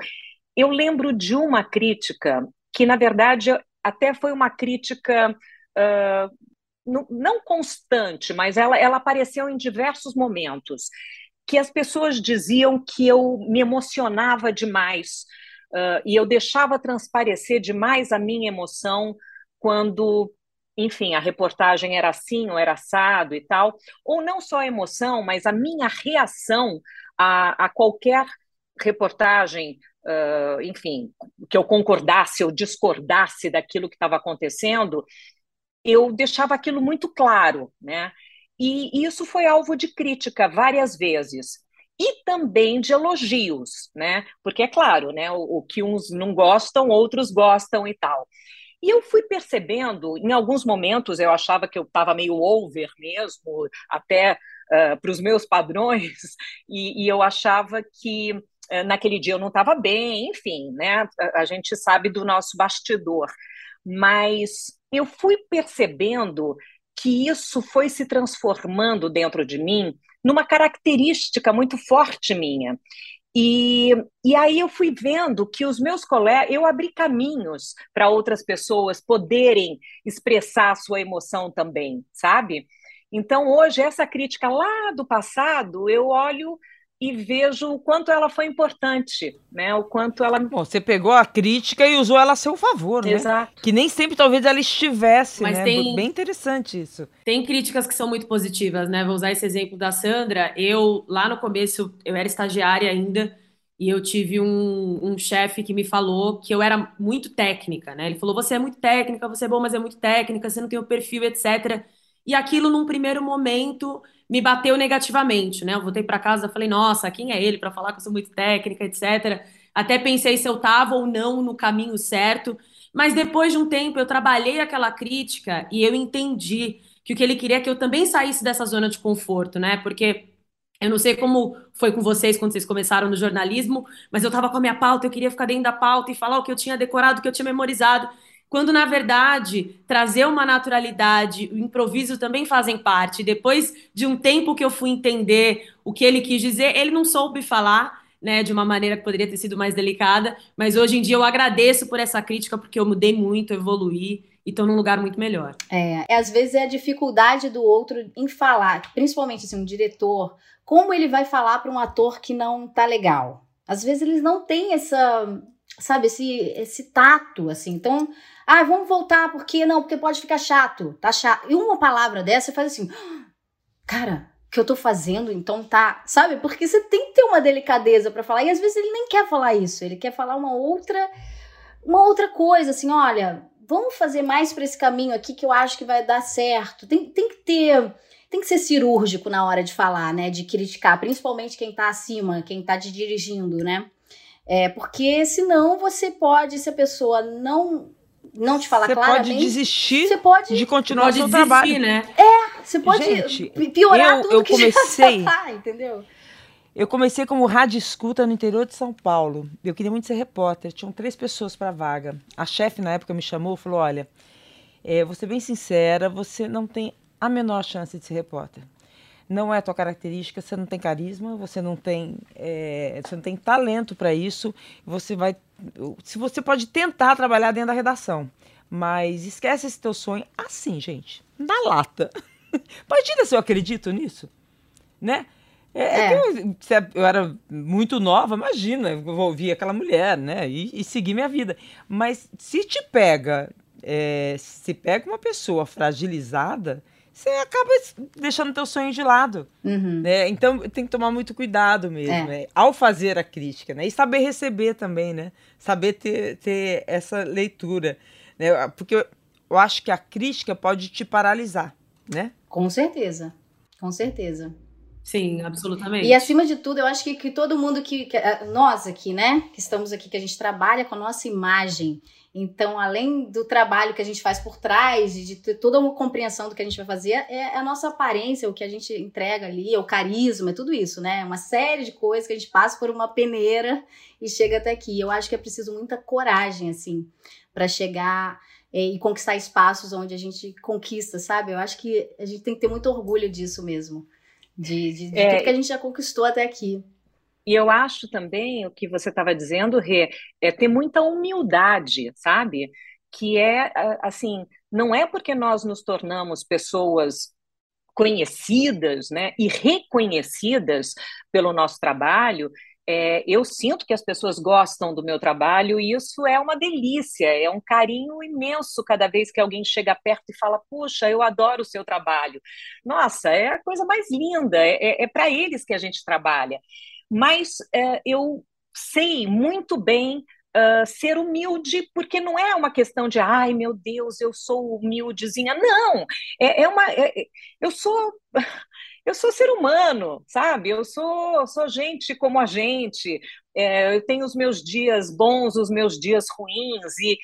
Eu lembro de uma crítica que, na verdade, até foi uma crítica uh, não constante, mas ela, ela apareceu em diversos momentos, que as pessoas diziam que eu me emocionava demais uh, e eu deixava transparecer demais a minha emoção quando enfim, a reportagem era assim ou era assado e tal, ou não só a emoção, mas a minha reação a, a qualquer reportagem, uh, enfim, que eu concordasse ou discordasse daquilo que estava acontecendo, eu deixava aquilo muito claro, né? E isso foi alvo de crítica várias vezes. E também de elogios, né? Porque é claro, né? O, o que uns não gostam, outros gostam e tal. E eu fui percebendo, em alguns momentos eu achava que eu estava meio over mesmo, até uh, para os meus padrões, e, e, eu achava que uh, naquele dia eu não estava bem, enfim, né? A, a gente sabe do nosso bastidor. Mas eu fui percebendo que isso foi se transformando dentro de mim numa característica muito forte minha. E, e aí eu fui vendo que os meus colegas, eu abri caminhos para outras pessoas poderem expressar a sua emoção também, sabe? Então hoje essa crítica lá do passado, eu olho e vejo o quanto ela foi importante, né? O quanto ela. Bom, você pegou a crítica e usou ela a seu favor, né? Exato. Que nem sempre talvez ela estivesse, Mas né? Tem... Bem interessante isso. Tem críticas que são muito positivas, né? Vou usar esse exemplo da Sandra. Eu, lá no começo, eu era estagiária ainda. E eu tive um, um chefe que me falou que eu era muito técnica, né? Ele falou: você é muito técnica, você é bom, mas é muito técnica, você não tem o perfil, etc. E aquilo, num primeiro momento, me bateu negativamente, né? Eu voltei para casa, falei, nossa, quem é ele para falar que eu sou muito técnica, etc. Até pensei se eu estava ou não no caminho certo, mas depois de um tempo eu trabalhei aquela crítica e eu entendi que o que ele queria é que eu também saísse dessa zona de conforto, né? Porque eu não sei como foi com vocês quando vocês começaram no jornalismo, mas eu estava com a minha pauta, eu queria ficar dentro da pauta e falar o que eu tinha decorado, o que eu tinha memorizado quando na verdade trazer uma naturalidade, o improviso também fazem parte. Depois de um tempo que eu fui entender o que ele quis dizer, ele não soube falar, né, de uma maneira que poderia ter sido mais delicada, mas hoje em dia eu agradeço por essa crítica porque eu mudei muito, evoluí e estou num lugar muito melhor. É, às vezes é a dificuldade do outro em falar, principalmente assim, um diretor, como ele vai falar para um ator que não tá legal. Às vezes eles não têm essa, sabe, esse, esse tato, assim. Então, ah, vamos voltar, porque não? Porque pode ficar chato, tá chato. E uma palavra dessa você faz assim, cara, o que eu tô fazendo, então tá, sabe? Porque você tem que ter uma delicadeza para falar, e às vezes ele nem quer falar isso, ele quer falar uma outra, uma outra coisa, assim, olha, vamos fazer mais para esse caminho aqui que eu acho que vai dar certo. Tem, tem que ter tem que ser cirúrgico na hora de falar, né? De criticar, principalmente quem tá acima, quem tá te dirigindo, né? É, porque senão você pode, se a pessoa não não te falar você claramente. Pode desistir você pode de continuar o seu desistir, trabalho. né? É, você pode Gente, piorar eu, tudo eu que comecei, já tá, entendeu? Eu comecei como rádio escuta no interior de São Paulo. Eu queria muito ser repórter. Tinham três pessoas para vaga. A chefe na época me chamou e falou: Olha, é, vou ser bem sincera, você não tem a menor chance de ser repórter não é a tua característica, você não tem carisma, você não tem, é, você não tem talento para isso, você vai, se você pode tentar trabalhar dentro da redação, mas esquece esse teu sonho assim, gente, na lata. Imagina se eu acredito nisso, né? É, é. é. eu, eu, era muito nova, imagina, eu vou ouvir aquela mulher, né? E, e seguir minha vida. Mas se te pega, é, se pega uma pessoa fragilizada, você acaba deixando teu sonho de lado. Uhum. Né? Então tem que tomar muito cuidado mesmo, é. né? ao fazer a crítica, né? E saber receber também, né? Saber ter, ter essa leitura. Né? Porque eu, eu acho que a crítica pode te paralisar, né? Com certeza. Com certeza. Sim, absolutamente. E acima de tudo, eu acho que, que todo mundo que, que, Nós aqui, né? Que estamos aqui, que a gente trabalha com a nossa imagem então, além do trabalho que a gente faz por trás, de ter toda uma compreensão do que a gente vai fazer, é a nossa aparência, o que a gente entrega ali, é o carisma, é tudo isso, né? Uma série de coisas que a gente passa por uma peneira e chega até aqui. Eu acho que é preciso muita coragem, assim, para chegar é, e conquistar espaços onde a gente conquista, sabe? Eu acho que a gente tem que ter muito orgulho disso mesmo, de, de, de é, tudo que a gente já conquistou até aqui. E eu acho também o que você estava dizendo, Rê, é ter muita humildade, sabe? Que é assim, não é porque nós nos tornamos pessoas conhecidas, né, e reconhecidas pelo nosso trabalho, é, eu sinto que as pessoas gostam do meu trabalho e isso é uma delícia, é um carinho imenso cada vez que alguém chega perto e fala: Puxa, eu adoro o seu trabalho. Nossa, é a coisa mais linda, é, é, é para eles que a gente trabalha mas uh, eu sei muito bem uh, ser humilde, porque não é uma questão de, ai meu Deus, eu sou humildezinha. Não, é, é uma. É, é eu sou. Eu sou ser humano, sabe? Eu sou, sou gente como a gente. É, eu tenho os meus dias bons, os meus dias ruins, e,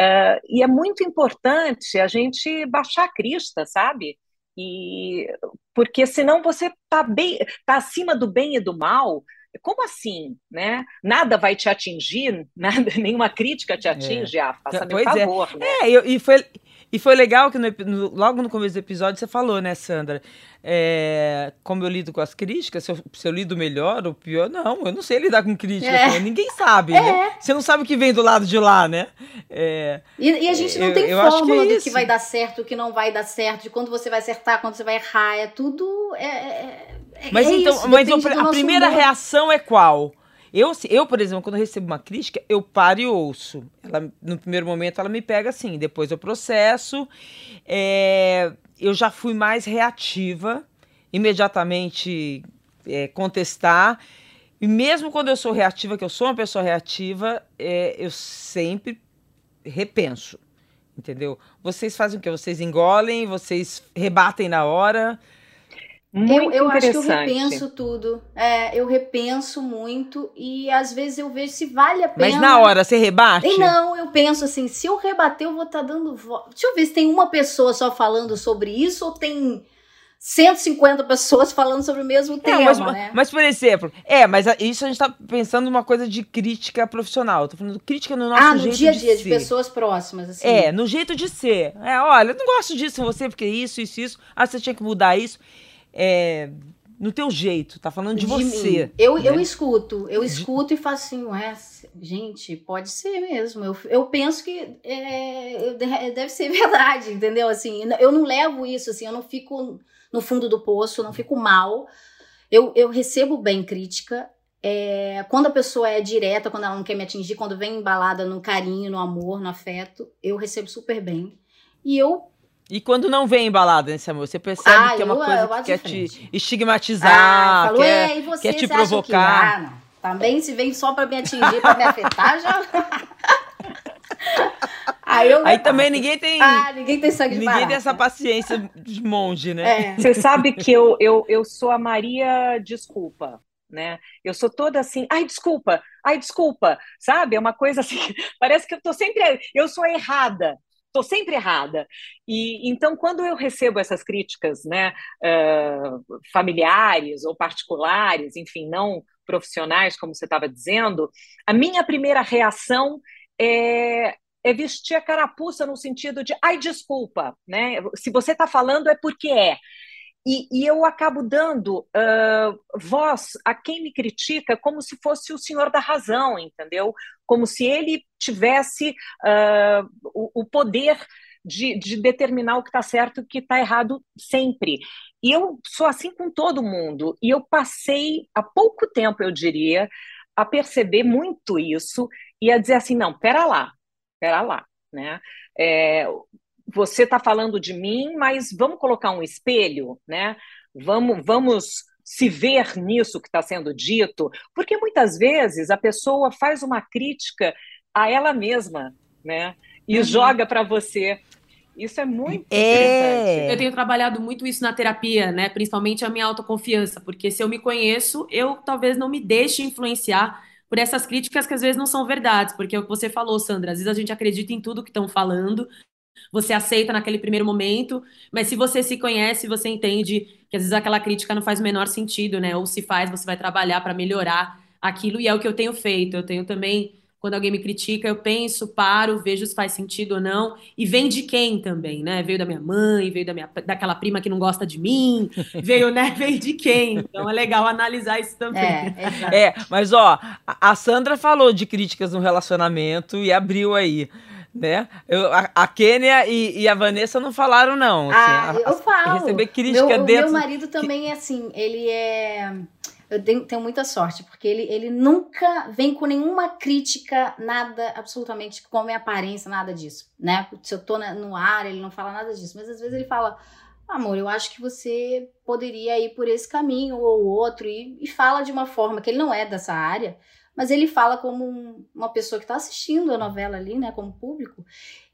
uh, e é muito importante a gente baixar a crista, sabe? E porque senão você tá bem, tá acima do bem e do mal. Como assim, né? Nada vai te atingir, nada, nenhuma crítica te atinge, é. ah, faça-me um é. favor. É, né? é e foi, e foi legal que no, no, logo no começo do episódio você falou, né, Sandra? É, como eu lido com as críticas, se eu, se eu, lido melhor ou pior, não, eu não sei lidar com críticas. É. Ninguém sabe, né? é. né? Você não sabe o que vem do lado de lá, né? É, e, e, a gente não eu, tem eu fórmula que é do que vai dar certo, o que não vai dar certo, de quando você vai acertar, quando você vai errar. É tudo. É, é, mas então, isso, mas a primeira humor. reação é qual? Eu, eu, por exemplo, quando recebo uma crítica, eu paro e ouço. Ela, no primeiro momento, ela me pega assim, depois eu processo. É, eu já fui mais reativa, imediatamente é, contestar. E mesmo quando eu sou reativa, que eu sou uma pessoa reativa, é, eu sempre repenso. Entendeu? Vocês fazem o quê? Vocês engolem, vocês rebatem na hora. Muito eu, eu acho que eu repenso tudo. É, eu repenso muito e às vezes eu vejo se vale a pena. Mas na hora você rebate? E não, eu penso assim, se eu rebater, eu vou estar tá dando voz. Deixa eu ver se tem uma pessoa só falando sobre isso ou tem 150 pessoas falando sobre o mesmo tema, mas, né? Mas, por exemplo, é, mas isso a gente tá pensando numa coisa de crítica profissional. Eu tô falando crítica no nosso ah, no jeito dia a dia, de, de pessoas próximas, assim. É, no jeito de ser. É, olha, eu não gosto disso em você, porque isso, isso, isso. Ah, você tinha que mudar isso é, no teu jeito, tá falando de, de você. Mim. Eu, né? eu escuto, eu escuto de... e faço assim, ué, gente, pode ser mesmo. Eu, eu penso que é, deve ser verdade, entendeu? Assim, eu não levo isso, assim, eu não fico no fundo do poço, eu não fico mal. Eu, eu recebo bem crítica. É, quando a pessoa é direta, quando ela não quer me atingir, quando vem embalada no carinho, no amor, no afeto, eu recebo super bem. E eu e quando não vem embalada nesse amor, você percebe ah, que é uma eu, coisa eu que quer te estigmatizar, ah, falou, quer, você, quer te provocar. Que, ah, não. Também se vem só para me atingir, para me afetar, já. Aí, eu Aí também ninguém tem. Ah, ninguém tem sangue de Ninguém barata. tem essa paciência de monge, né? É. Você sabe que eu, eu, eu sou a Maria Desculpa. Né? Eu sou toda assim, ai, desculpa, ai, desculpa, sabe? É uma coisa assim, parece que eu tô sempre, eu sou errada, estou sempre errada. E então, quando eu recebo essas críticas, né, uh, familiares ou particulares, enfim, não profissionais, como você estava dizendo, a minha primeira reação é, é vestir a carapuça no sentido de, ai, desculpa, né? Se você está falando é porque é. E, e, eu acabo dando uh, voz a quem me critica como se fosse o senhor da razão, entendeu? Como se ele tivesse uh, o, o, poder de, de, determinar o que está certo e o que está errado sempre. E eu sou assim com todo mundo. E eu passei há pouco tempo, eu diria, a perceber muito isso e a dizer assim, não, pera lá, pera lá, né? É, você está falando de mim, mas vamos colocar um espelho, né? Vamos, vamos se ver nisso que está sendo dito, porque muitas vezes a pessoa faz uma crítica a ela mesma, né? E uhum. joga para você. Isso é muito é. interessante. Eu tenho trabalhado muito isso na terapia, né? Principalmente a minha autoconfiança, porque se eu me conheço, eu talvez não me deixe influenciar por essas críticas que às vezes não são verdades, porque é o que você falou, Sandra, às vezes a gente acredita em tudo que estão falando, você aceita naquele primeiro momento, mas se você se conhece, você entende que às vezes aquela crítica não faz o menor sentido, né? Ou se faz, você vai trabalhar para melhorar aquilo, e é o que eu tenho feito. Eu tenho também, quando alguém me critica, eu penso, paro, vejo se faz sentido ou não, e vem de quem também, né? Veio da minha mãe, veio da minha, daquela prima que não gosta de mim, veio, né? Veio de quem? Então é legal analisar isso também. É, é mas ó, a Sandra falou de críticas no relacionamento e abriu aí né? Eu, a, a Kênia e, e, a Vanessa não falaram, não. Assim, ah, a, eu falo. Receber crítica meu, dentro... Meu marido também é assim, ele é... Eu tenho, tenho, muita sorte, porque ele, ele nunca vem com nenhuma crítica, nada, absolutamente, com a minha aparência, nada disso, né? Se eu tô na, no ar, ele não fala nada disso, mas às vezes ele fala, amor, eu acho que você poderia ir por esse caminho ou outro, e, e fala de uma forma que ele não é dessa área, mas ele fala como um, uma pessoa que está assistindo a novela ali, né, como público.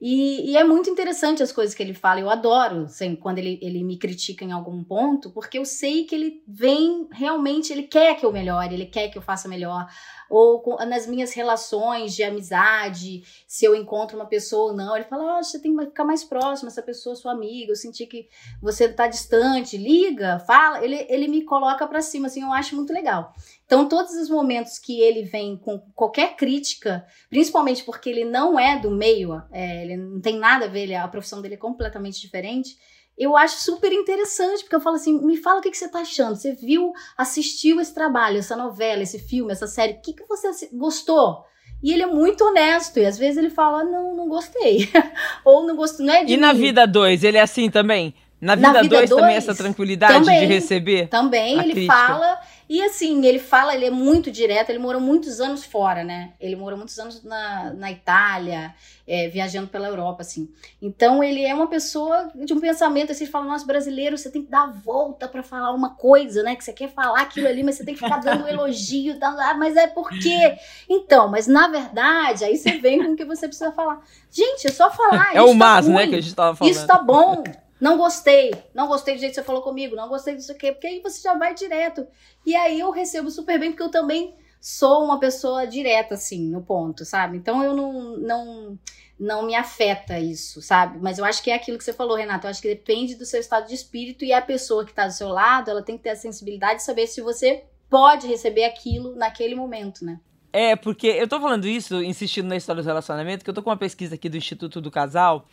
E, e, é muito interessante as coisas que ele fala. Eu adoro assim, quando ele, ele me critica em algum ponto, porque eu sei que ele vem realmente, ele quer que eu melhore, ele quer que eu faça melhor ou com, nas minhas relações de amizade, se eu encontro uma pessoa ou não, ele fala, oh, você tem que ficar mais próximo, essa pessoa é sua amiga, eu senti que você está distante, liga, fala, ele, ele me coloca para cima, assim, eu acho muito legal. Então, todos os momentos que ele vem com qualquer crítica, principalmente porque ele não é do meio, é, ele não tem nada a ver, ele, a profissão dele é completamente diferente, eu acho super interessante, porque eu falo assim, me fala o que, que você está achando. Você viu, assistiu esse trabalho, essa novela, esse filme, essa série, o que, que você gostou? E ele é muito honesto, e às vezes ele fala, não, não gostei. Ou não gostei, não é de E mim. na vida 2, ele é assim também? Na vida 2 também essa tranquilidade também, de receber? Também, ele crítica. fala e assim, ele fala, ele é muito direto, ele morou muitos anos fora, né? Ele morou muitos anos na, na Itália, é, viajando pela Europa, assim. Então, ele é uma pessoa de um pensamento, assim, fala, nossa, brasileiro, você tem que dar a volta para falar uma coisa, né? Que você quer falar aquilo ali, mas você tem que ficar dando um elogio, dando, ah, mas é por quê? Então, mas na verdade, aí você vem com o que você precisa falar. Gente, é só falar. É o tá né, que a gente tava falando. Isso tá bom. Não gostei, não gostei do jeito que você falou comigo, não gostei disso aqui, porque aí você já vai direto. E aí eu recebo super bem, porque eu também sou uma pessoa direta, assim, no ponto, sabe? Então eu não, não, não me afeta isso, sabe? Mas eu acho que é aquilo que você falou, Renato. Eu acho que depende do seu estado de espírito e a pessoa que está do seu lado, ela tem que ter a sensibilidade de saber se você pode receber aquilo naquele momento, né? É, porque eu tô falando isso, insistindo na história do relacionamento, que eu tô com uma pesquisa aqui do Instituto do Casal,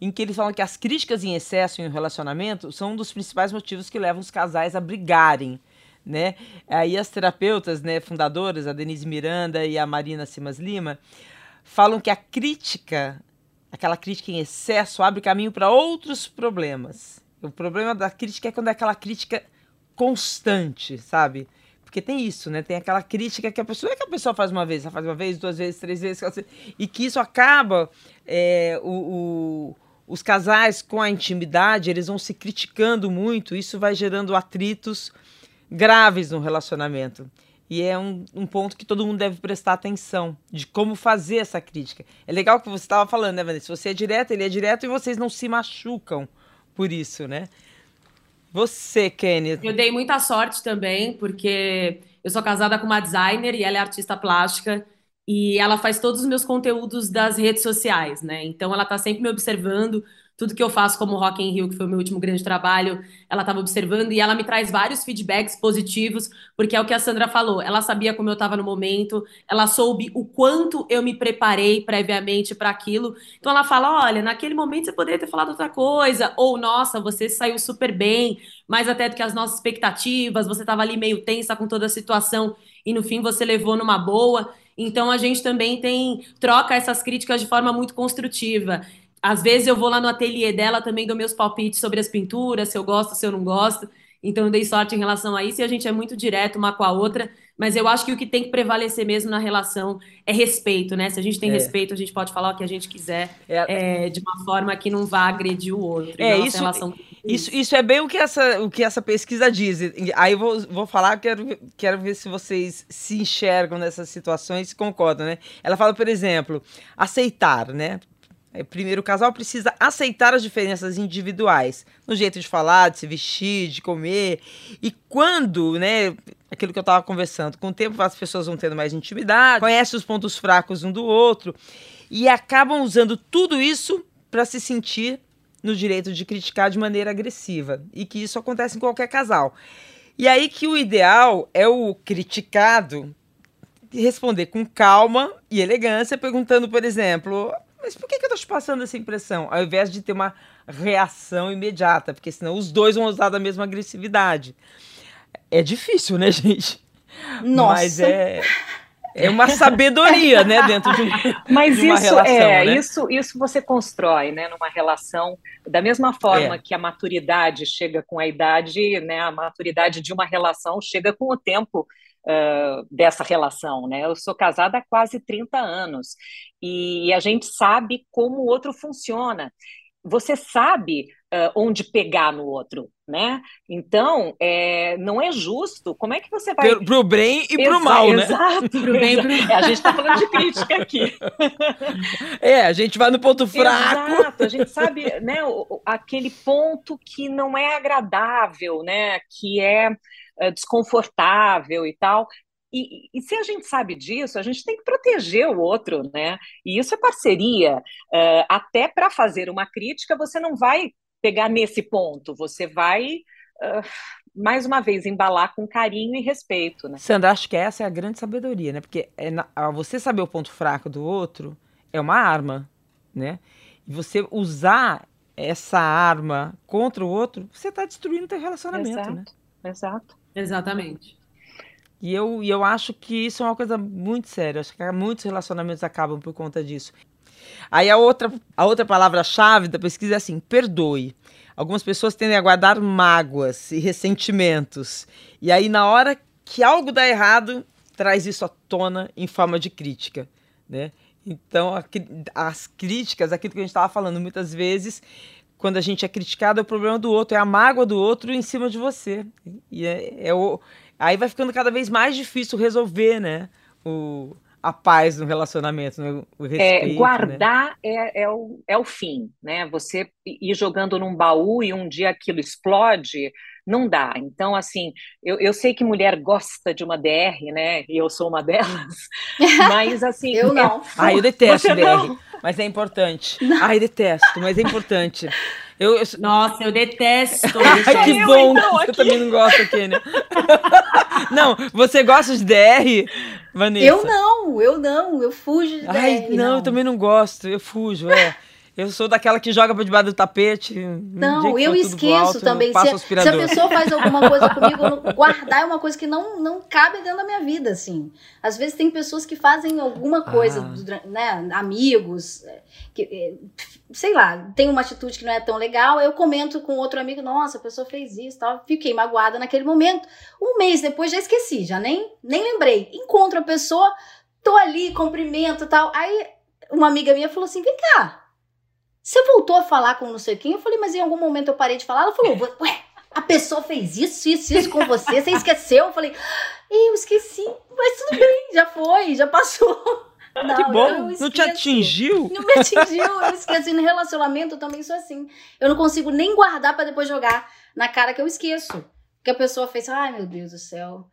em que eles falam que as críticas em excesso em um relacionamento são um dos principais motivos que levam os casais a brigarem. Né? Aí as terapeutas, né, fundadoras, a Denise Miranda e a Marina Simas Lima, falam que a crítica, aquela crítica em excesso, abre caminho para outros problemas. O problema da crítica é quando é aquela crítica constante, sabe? Porque tem isso, né? Tem aquela crítica que a pessoa é que a pessoa faz uma vez, ela faz uma vez, duas vezes, três vezes, e que isso acaba é, o, os casais com a intimidade, eles vão se criticando muito, isso vai gerando atritos graves no relacionamento. E é um, um ponto que todo mundo deve prestar atenção, de como fazer essa crítica. É legal que você estava falando, né, Vanessa? Você é direto, ele é direto e vocês não se machucam por isso, né? Você, Kenneth. Eu dei muita sorte também, porque eu sou casada com uma designer e ela é artista plástica e ela faz todos os meus conteúdos das redes sociais, né? Então ela tá sempre me observando, tudo que eu faço como Rock in Rio, que foi o meu último grande trabalho, ela estava observando e ela me traz vários feedbacks positivos, porque é o que a Sandra falou, ela sabia como eu estava no momento, ela soube o quanto eu me preparei previamente para aquilo. Então ela fala: "Olha, naquele momento você poderia ter falado outra coisa", ou "Nossa, você saiu super bem, mais até do que as nossas expectativas, você estava ali meio tensa com toda a situação e no fim você levou numa boa". Então a gente também tem troca essas críticas de forma muito construtiva. Às vezes eu vou lá no ateliê dela, também dou meus palpites sobre as pinturas, se eu gosto, se eu não gosto. Então eu dei sorte em relação a isso e a gente é muito direto uma com a outra, mas eu acho que o que tem que prevalecer mesmo na relação é respeito, né? Se a gente tem é. respeito, a gente pode falar o que a gente quiser é. É, de uma forma que não vá agredir o outro. É, isso, relação... isso, isso é bem o que essa, o que essa pesquisa diz. Aí eu vou, vou falar, quero, quero ver se vocês se enxergam nessas situações e concordam, né? Ela fala, por exemplo, aceitar, né? É, primeiro, o casal precisa aceitar as diferenças individuais no jeito de falar, de se vestir, de comer. E quando, né, aquilo que eu estava conversando, com o tempo as pessoas vão tendo mais intimidade, conhecem os pontos fracos um do outro e acabam usando tudo isso para se sentir no direito de criticar de maneira agressiva. E que isso acontece em qualquer casal. E aí que o ideal é o criticado responder com calma e elegância, perguntando, por exemplo, mas por que, que eu tô te passando essa impressão? Ao invés de ter uma reação imediata, porque senão os dois vão usar da mesma agressividade. É difícil, né, gente? Nossa. Mas é. É uma sabedoria, né, dentro de, Mas de uma isso, relação, é, né? isso, isso você constrói, né, numa relação da mesma forma É. que a maturidade chega com a idade, né, a maturidade de uma relação chega com o tempo ah, dessa relação, né? Eu sou casada há quase 30 anos e a gente sabe como o outro funciona. Você sabe uh, onde pegar no outro, né? Então, é, não é justo. Como é que você vai. Pro, pro bem e pro mal, né? Exato. Pro bem pro... É, a gente está falando de crítica aqui. É, a gente vai no ponto fraco. Exato, a gente sabe, né, o, aquele ponto que não é agradável, né? Que é, é desconfortável e tal. E, e, se a gente sabe disso, a gente tem que proteger o outro, né? E isso é parceria. Uh, até para fazer uma crítica, você não vai pegar nesse ponto, você vai, uh, mais uma vez, embalar com carinho e respeito, né? Sandra, acho que essa é a grande sabedoria, né? Porque é na, você saber o ponto fraco do outro é uma arma, né? E você usar essa arma contra o outro, você está destruindo o teu relacionamento, exato, né? Exato. Exatamente. E eu, e eu acho que isso é uma coisa muito séria. Acho que muitos relacionamentos acabam por conta disso. Aí a outra, a outra palavra-chave da pesquisa é assim: perdoe. Algumas pessoas tendem a guardar mágoas e ressentimentos. E aí, na hora que algo dá errado, traz isso à tona em forma de crítica. Né? Então, a, as críticas, aquilo que a gente estava falando muitas vezes, quando a gente é criticado, é o problema do outro, é a mágoa do outro em cima de você. E é, é o, Aí vai ficando cada vez mais difícil resolver, né? O, a paz no relacionamento, né? o respeito. É, guardar né? é, é, o, é o fim, né? Você ir jogando num baú e um dia aquilo explode, não dá. Então, assim, eu, eu sei que mulher gosta de uma DR, né? E eu sou uma delas, mas assim. eu não. É... Ah, eu detesto DR, não. mas é importante. Não. Ai, detesto, mas é importante. Eu, eu... Nossa, eu detesto. Ai, que bom. Então, você também não gosta, Kênia. não, você gosta de DR, Vanessa? Eu não, eu não. Eu fujo de Ai, DR. Não, não, eu também não gosto. Eu fujo, é. Eu sou daquela que joga para debaixo do tapete. Não, eu esqueço alto, também. Se, se, a pessoa faz alguma coisa comigo, guardar é uma coisa que não, não cabe dentro da minha vida, assim. Às vezes tem pessoas que fazem alguma coisa, ah. né, amigos, que, eh, sei lá, tem uma atitude que não é tão legal, eu comento com outro amigo, nossa, a pessoa fez isso, tal, fiquei magoada naquele momento. Um mês depois já esqueci, já nem, nem lembrei. Encontro a pessoa, tô ali, cumprimento tal. Aí uma amiga minha falou assim: vem cá, você voltou a falar com não sei quem? Eu falei, mas em algum momento eu parei de falar. Ela falou, ué, a pessoa fez isso, isso, isso com você, você esqueceu? Eu falei, eu esqueci, mas tudo bem, já foi, já passou. Não, que bom, não te atingiu? Não me atingiu, eu esqueci. No relacionamento eu também sou assim. Eu não consigo nem guardar para depois jogar na cara que eu esqueço. Que a pessoa fez, ai meu Deus do céu.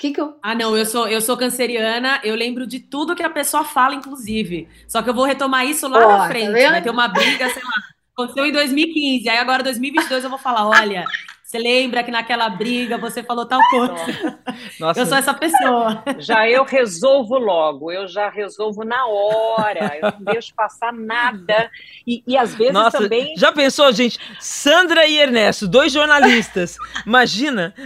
Que que eu... Ah, não, eu sou, eu sou canceriana, eu lembro de tudo que a pessoa fala, inclusive. Só que eu vou retomar isso lá oh, na tá frente. Tá vai ter uma briga, sei lá. Aconteceu em 2015, aí agora 2022 eu vou falar, olha, você lembra que naquela briga você falou tal coisa? Nossa. Eu sou essa pessoa. Já eu resolvo logo, eu já resolvo na hora, eu não deixo passar nada. E, e às vezes Nossa, também. Já pensou, gente? Sandra e Ernesto, dois jornalistas. Imagina!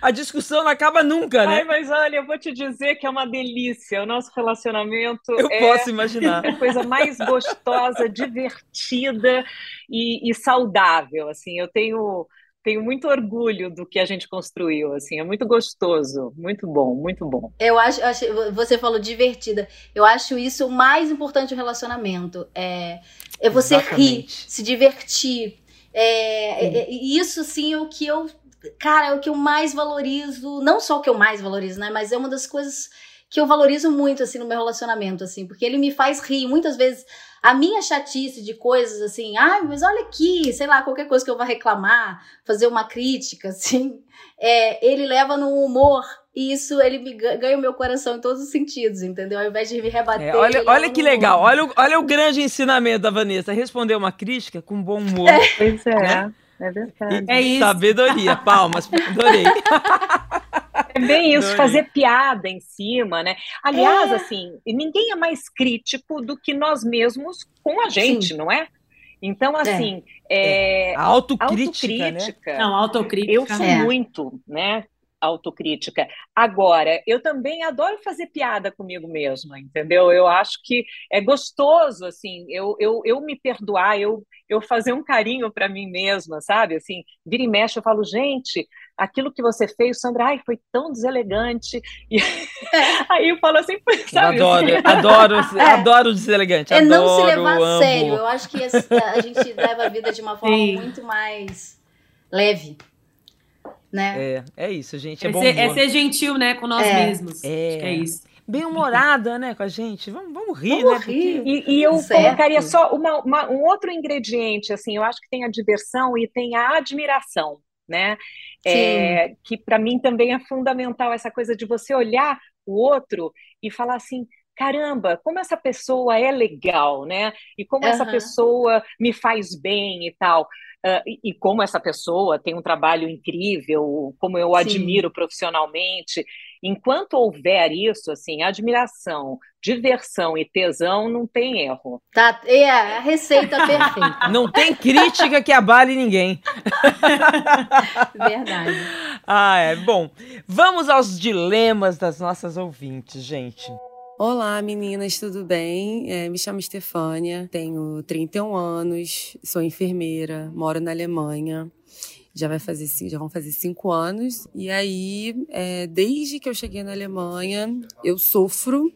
A discussão não acaba nunca, né? Ai, mas olha, eu vou te dizer que é uma delícia. O nosso relacionamento. Eu é, posso imaginar. É a coisa mais gostosa, divertida e, e saudável. Assim, eu tenho tenho muito orgulho do que a gente construiu, assim, é muito gostoso, muito bom, muito bom. Eu acho, eu acho você falou divertida, eu acho isso o mais importante do relacionamento, é, é você Exatamente. rir, se divertir, é, é, é, isso sim é o que eu, cara, é o que eu mais valorizo, não só o que eu mais valorizo, né, mas é uma das coisas que eu valorizo muito, assim, no meu relacionamento, assim, porque ele me faz rir, muitas vezes a minha chatice de coisas assim, ai, mas olha aqui, sei lá, qualquer coisa que eu vá reclamar, fazer uma crítica, assim, é, ele leva no humor e isso ele me ganha o meu coração em todos os sentidos, entendeu? Ao invés de me rebater. É, olha olha que legal, olha, o, olha o grande ensinamento da Vanessa: responder uma crítica com bom humor. É. Pois é. Né? É verdade. É isso. Sabedoria, palmas, adorei. É bem isso, adorei. fazer piada em cima, né? Aliás, é. assim, ninguém é mais crítico do que nós mesmos com a gente, Sim. não é? Então, é. assim, é. é. autocrítica, autocrítica. Né? Não, autocrítica. Eu sou é. muito, né? autocrítica. Agora, eu também adoro fazer piada comigo mesma, entendeu? Eu acho que é gostoso, assim, eu, eu, eu me perdoar, eu, eu fazer um carinho para mim mesma, sabe? Assim, vira e mexe, eu falo, gente, aquilo que você fez, Sandra, ai, foi tão deselegante. E aí eu falo assim, sabe? Eu adoro, adoro, é. adoro deselegante. É adoro, não se levar a sério. Eu acho que a gente leva a vida de uma forma Sim. muito mais leve. Né? É, é isso, gente. É, é, bom ser, é ser gentil, né, com nós é. mesmos. É. é isso bem humorada, né, com a gente. Vamos, vamos rir, vamos né? Rir. Porque... E, e, eu certo. colocaria só uma, uma, um outro ingrediente, assim, eu acho que tem a diversão e tem a admiração, né? É, que para mim também é fundamental essa coisa de você olhar o outro e falar assim, caramba, como essa pessoa é legal, né? E como uhum. essa pessoa me faz bem e tal. Uh, e, e, como essa pessoa tem um trabalho incrível, como eu Sim. admiro profissionalmente. Enquanto houver isso, assim, admiração, diversão e tesão, não tem erro. Tá, é a receita perfeita. Não tem crítica que abale ninguém. Verdade. Ah, é. Bom, vamos aos dilemas das nossas ouvintes, gente. Olá, meninas, tudo bem? É, me chamo Estefânia, tenho 31 anos, sou enfermeira, moro na Alemanha já vai fazer já vão fazer cinco anos e aí é, desde que eu cheguei na Alemanha eu sofro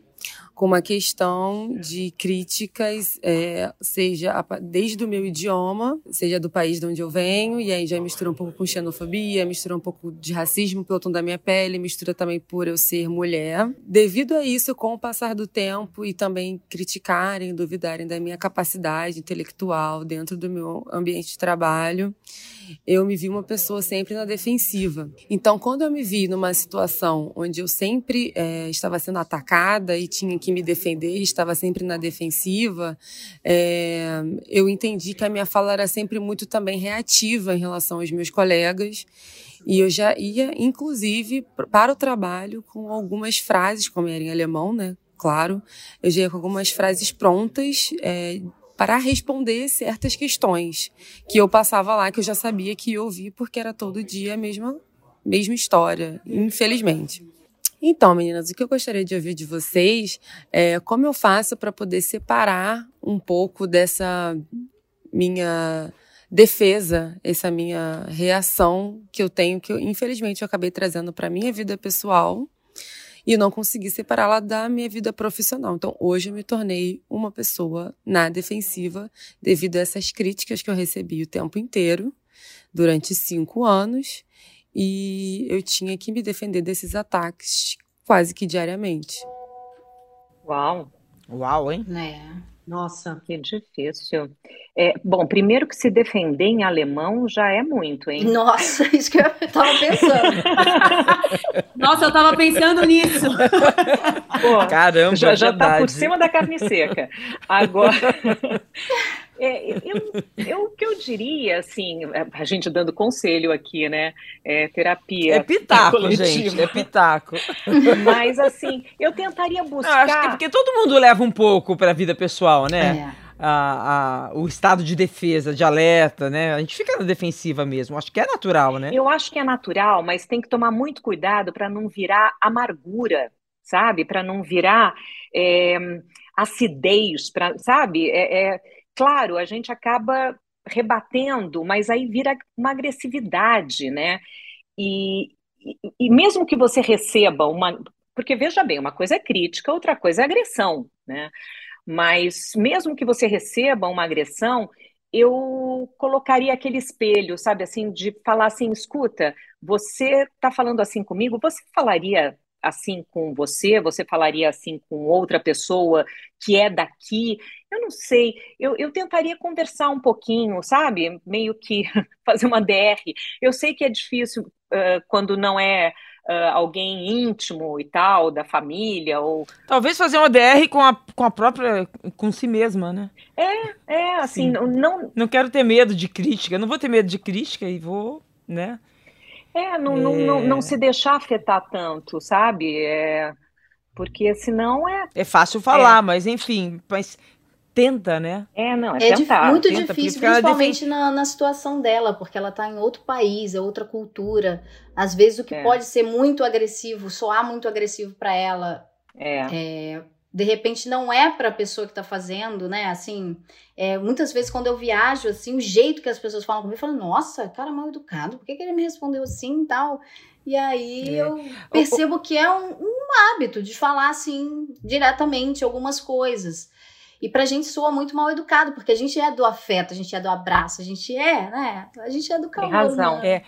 com uma questão de críticas, é, seja desde o meu idioma, seja do país de onde eu venho, e aí já mistura um pouco com xenofobia, mistura um pouco de racismo pelo tom da minha pele, mistura também por eu ser mulher. Devido a isso, com o passar do tempo e também criticarem, duvidarem da minha capacidade intelectual dentro do meu ambiente de trabalho, eu me vi uma pessoa sempre na defensiva. Então, quando eu me vi numa situação onde eu sempre é, estava sendo atacada e tinha que me defender, estava sempre na defensiva, é, eu entendi que a minha fala era sempre muito também reativa em relação aos meus colegas. E eu já ia, inclusive, para o trabalho com algumas frases, como era em alemão, né? Claro, eu já ia com algumas frases prontas é, para responder certas questões que eu passava lá, que eu já sabia que ia ouvir, porque era todo dia a mesma, mesma história, infelizmente. Então, meninas, o que eu gostaria de ouvir de vocês é como eu faço para poder separar um pouco dessa minha defesa, essa minha reação que eu tenho, que eu, infelizmente eu acabei trazendo para minha vida pessoal e não consegui separá-la da minha vida profissional. Então, hoje eu me tornei uma pessoa na defensiva devido a essas críticas que eu recebi o tempo inteiro, durante cinco anos, e eu tinha que me defender desses ataques quase que diariamente. Uau! Uau, hein? É. Nossa, que difícil. É, bom, primeiro que se defender em alemão já é muito, hein? Nossa, isso que eu estava pensando. Nossa, eu estava pensando nisso. Pô, Caramba, já, já tá por cima da carne seca. Agora, é, eu, eu, o que eu diria, assim, a gente dando conselho aqui, né? É, terapia. É pitaco, coletiva. gente, é pitaco. Mas, assim, eu tentaria buscar. Acho que é porque todo mundo leva um pouco para a vida pessoal, né? É. A, a, o estado de defesa, de alerta, né? A gente fica na defensiva mesmo. Acho que é natural, né? Eu acho que é natural, mas tem que tomar muito cuidado para não virar amargura, sabe? Para não virar é, acidez, pra, sabe? É, é claro, a gente acaba rebatendo, mas aí vira uma agressividade, né? E, e, e, mesmo que você receba uma. Porque veja bem, uma coisa é crítica, outra coisa é agressão, né? Mas mesmo que você receba uma agressão, eu colocaria aquele espelho, sabe, assim, de falar assim: escuta, você está falando assim comigo, você falaria assim com você, você falaria assim com outra pessoa que é daqui. Eu não sei, eu, eu tentaria conversar um pouquinho, sabe? Meio que fazer uma DR. Eu sei que é difícil uh, quando não é uh, alguém íntimo e tal, da família, ou... Talvez fazer uma DR com a, com a própria, com si mesma, né? É, é, assim, não, não... Não quero ter medo de crítica, não vou ter medo de crítica e vou, né? É, não, é... Não, não, não, se deixar afetar tanto, sabe? É, porque senão é. É fácil falar, é. mas enfim, mas tenta, né? É, não, é, é tentar. muito tenta, difícil, principalmente na, na situação dela, porque ela está em outro país, é outra cultura. Às vezes o que é. pode ser muito agressivo, soar muito agressivo para ela, é. é De repente não é para a pessoa que está fazendo, né? Assim, é, muitas vezes quando eu viajo, assim, o jeito que as pessoas falam comigo, eu falo, nossa, cara mal educado, por que, que ele me respondeu assim e tal? E aí é. eu percebo que é um, um, hábito de falar assim diretamente algumas coisas. E pra gente soa muito mal educado, porque a gente é do afeto, a gente é do abraço, a gente é, né? A gente é do calor. Tem razão. Né? É.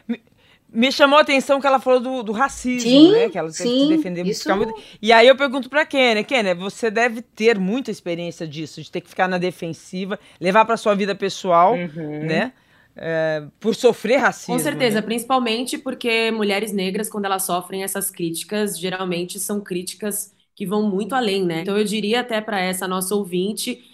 Me chamou a atenção que ela falou do, do racismo, sim, né? Que ela tem sim, que defender isso... muito. E aí eu pergunto pra Kenny, Kenny, você deve ter muita experiência disso, de ter que ficar na defensiva, levar pra sua vida pessoal, uhum. né? É, por sofrer racismo. Com certeza, né? principalmente porque mulheres negras, quando elas sofrem essas críticas, geralmente são críticas que vão muito além, né? Então eu diria até para essa nossa ouvinte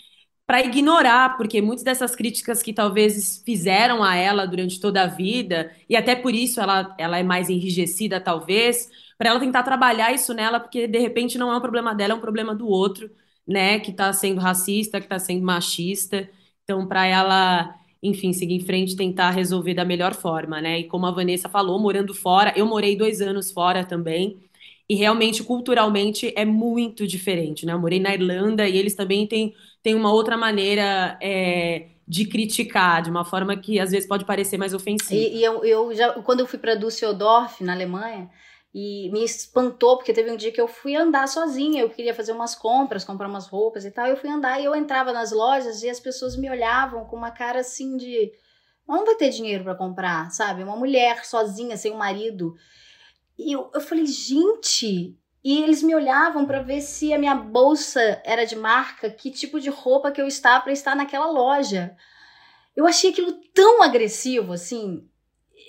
para ignorar, porque muitas dessas críticas que talvez fizeram a ela durante toda a vida, e até por isso ela, ela é mais enrijecida, talvez, para ela tentar trabalhar isso nela, porque de repente não é um problema dela, é um problema do outro, né, que está sendo racista, que está sendo machista. Então, para ela, enfim, seguir em frente, tentar resolver da melhor forma, né? E como a Vanessa falou, morando fora, eu morei dois anos fora também. E realmente, culturalmente, é muito diferente, né? Eu morei na Irlanda e eles também têm tem uma outra maneira é, de criticar, de uma forma que às vezes pode parecer mais ofensiva. E, e eu, eu, já, quando eu fui para Düsseldorf, na Alemanha, e me espantou, porque teve um dia que eu fui andar sozinha, eu queria fazer umas compras, comprar umas roupas e tal, eu fui andar e eu entrava nas lojas e as pessoas me olhavam com uma cara assim de não vai ter dinheiro para comprar, sabe? Uma mulher sozinha, sem um marido. E eu, eu falei, gente, e eles me olhavam para ver se a minha bolsa era de marca, que tipo de roupa que eu estava para estar naquela loja. Eu achei aquilo tão agressivo, assim.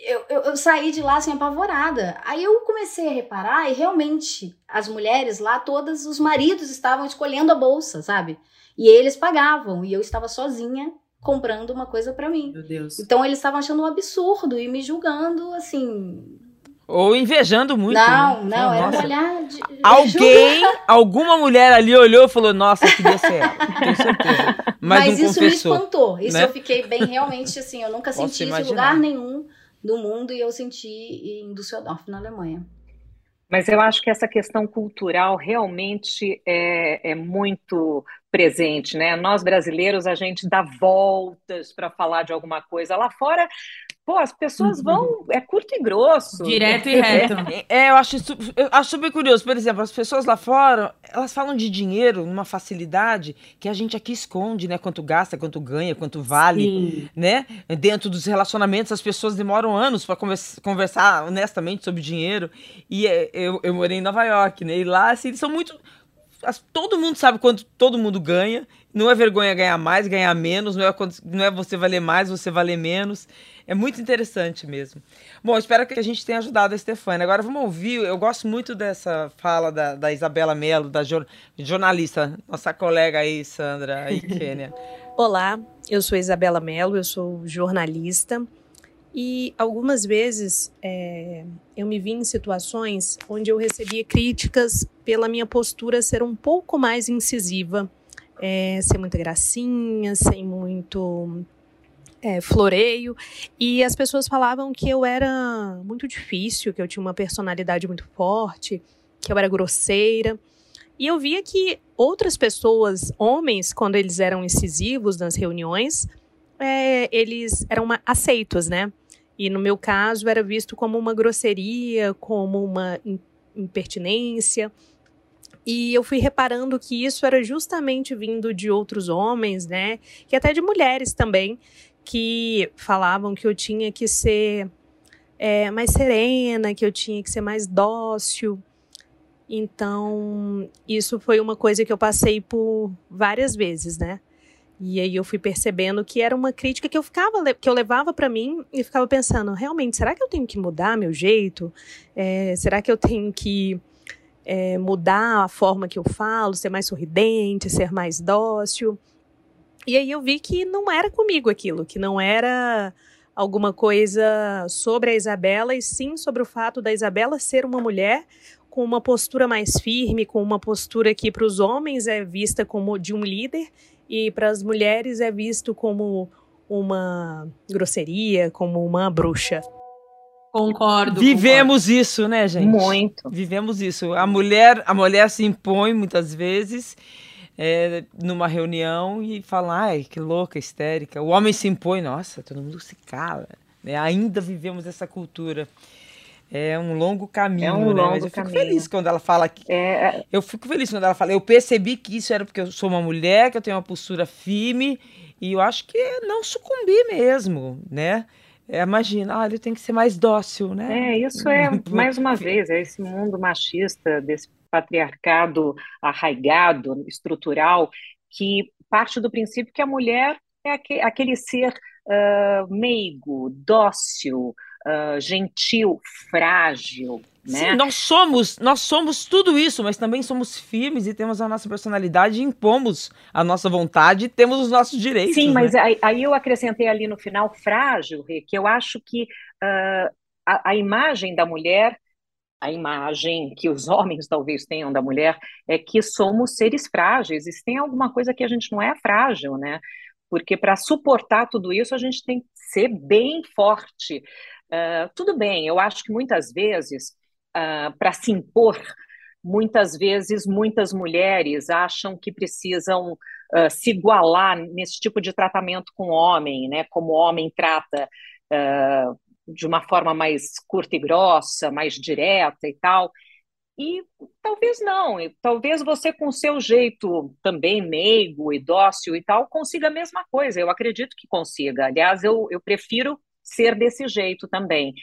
Eu, eu, eu, saí de lá assim apavorada. Aí eu comecei a reparar e realmente as mulheres lá, todas os maridos estavam escolhendo a bolsa, sabe? E eles pagavam e eu estava sozinha comprando uma coisa para mim. Meu Deus. Então eles estavam achando um absurdo e me julgando assim ou invejando muito. Não, né? não, era um olhar de. Alguém, alguma mulher ali olhou e falou: Nossa, queria ser ela. Tenho certeza. Mas, Mas isso confessou, me espantou. Isso né? eu fiquei bem, realmente, assim, eu nunca senti isso em lugar nenhum do mundo e eu senti em Düsseldorf, na Alemanha. Mas eu acho que essa questão cultural realmente é, é muito presente, né? Nós brasileiros, a gente dá voltas para falar de alguma coisa. Lá fora, Pô, as pessoas vão. Uhum. É curto e grosso. Direto e reto. É, é, eu, acho, eu acho super curioso. Por exemplo, as pessoas lá fora, elas falam de dinheiro numa facilidade que a gente aqui esconde, né? Quanto gasta, quanto ganha, quanto vale, Sim. né? Dentro dos relacionamentos, as pessoas demoram anos para conversa, conversar honestamente sobre dinheiro. E é, eu, eu morei em Nova York, né? E lá, assim, eles são muito todo mundo sabe quanto todo mundo ganha. Não é vergonha ganhar mais, ganhar menos. Não é, não é você valer mais, você valer menos. É muito interessante mesmo. Bom, espero que a gente tenha ajudado a Stefania. Agora vamos ouvir. Eu gosto muito dessa fala da, da Isabela Mello, da jornalista, nossa colega aí, Sandra e Kênia. Olá, eu sou Isabela Mello, eu sou jornalista. E algumas vezes é, eu me vi em situações onde eu recebia críticas pela minha postura ser um pouco mais incisiva, é, ser muito gracinha, sem muito é, floreio. E as pessoas falavam que eu era muito difícil, que eu tinha uma personalidade muito forte, que eu era grosseira. E eu via que outras pessoas, homens, quando eles eram incisivos nas reuniões, é, eles eram aceitos, né? E no meu caso era visto como uma grosseria, como uma impertinência. E eu fui reparando que isso era justamente vindo de outros homens, né? E até de mulheres também, que falavam que eu tinha que ser é, mais serena, que eu tinha que ser mais dócil. Então, isso foi uma coisa que eu passei por várias vezes, né? E aí eu fui percebendo que era uma crítica que eu ficava, que eu levava para mim e ficava pensando, realmente, será que eu tenho que mudar meu jeito? É, será que eu tenho que é, mudar a forma que eu falo, ser mais sorridente, ser mais dócil? E aí eu vi que não era comigo aquilo, que não era alguma coisa sobre a Isabela, e sim sobre o fato da Isabela ser uma mulher com uma postura mais firme, com uma postura que para os homens é vista como de um líder e para as mulheres é visto como uma grosseria, como uma bruxa. Concordo. Vivemos concordo. isso, né, gente? Muito. Vivemos isso. A mulher, a mulher se impõe muitas vezes é, numa reunião e fala, ai, que louca, histérica. O homem se impõe, nossa, todo mundo se cala. É, ainda vivemos essa cultura. É um longo caminho, é um né? Longo Mas eu fico caminho. feliz quando ela fala que. É, é... Eu fico feliz quando ela fala. Eu percebi que isso era porque eu sou uma mulher, que eu tenho uma postura firme, e eu acho que é não sucumbir mesmo, né? É, imagina, ah, ele tem que ser mais dócil, né? É, isso é, mais uma vez, é esse mundo machista, desse patriarcado arraigado, estrutural, que parte do princípio que a mulher é aquele ser uh, meigo, dócil, uh, gentil, frágil. Né? Sim, nós somos, nós somos tudo isso, mas também somos firmes e temos a nossa personalidade, impomos a nossa vontade e temos os nossos direitos. Sim, né? mas aí, aí, eu acrescentei ali no final frágil, que eu acho que uh, a, a imagem da mulher a imagem que os homens talvez tenham da mulher é que somos seres frágeis. E se tem alguma coisa que a gente não é frágil, né? Porque para suportar tudo isso a gente tem que ser bem forte. Uh, tudo bem, eu acho que muitas vezes, uh, para se impor, muitas vezes muitas mulheres acham que precisam uh, se igualar nesse tipo de tratamento com o homem, né? Como o homem trata de uma forma mais curta e grossa, mais direta e tal. E talvez não, talvez você com seu jeito também meigo e dócil e tal, consiga a mesma coisa. Eu acredito que consiga. Aliás, eu, eu prefiro ser desse jeito também.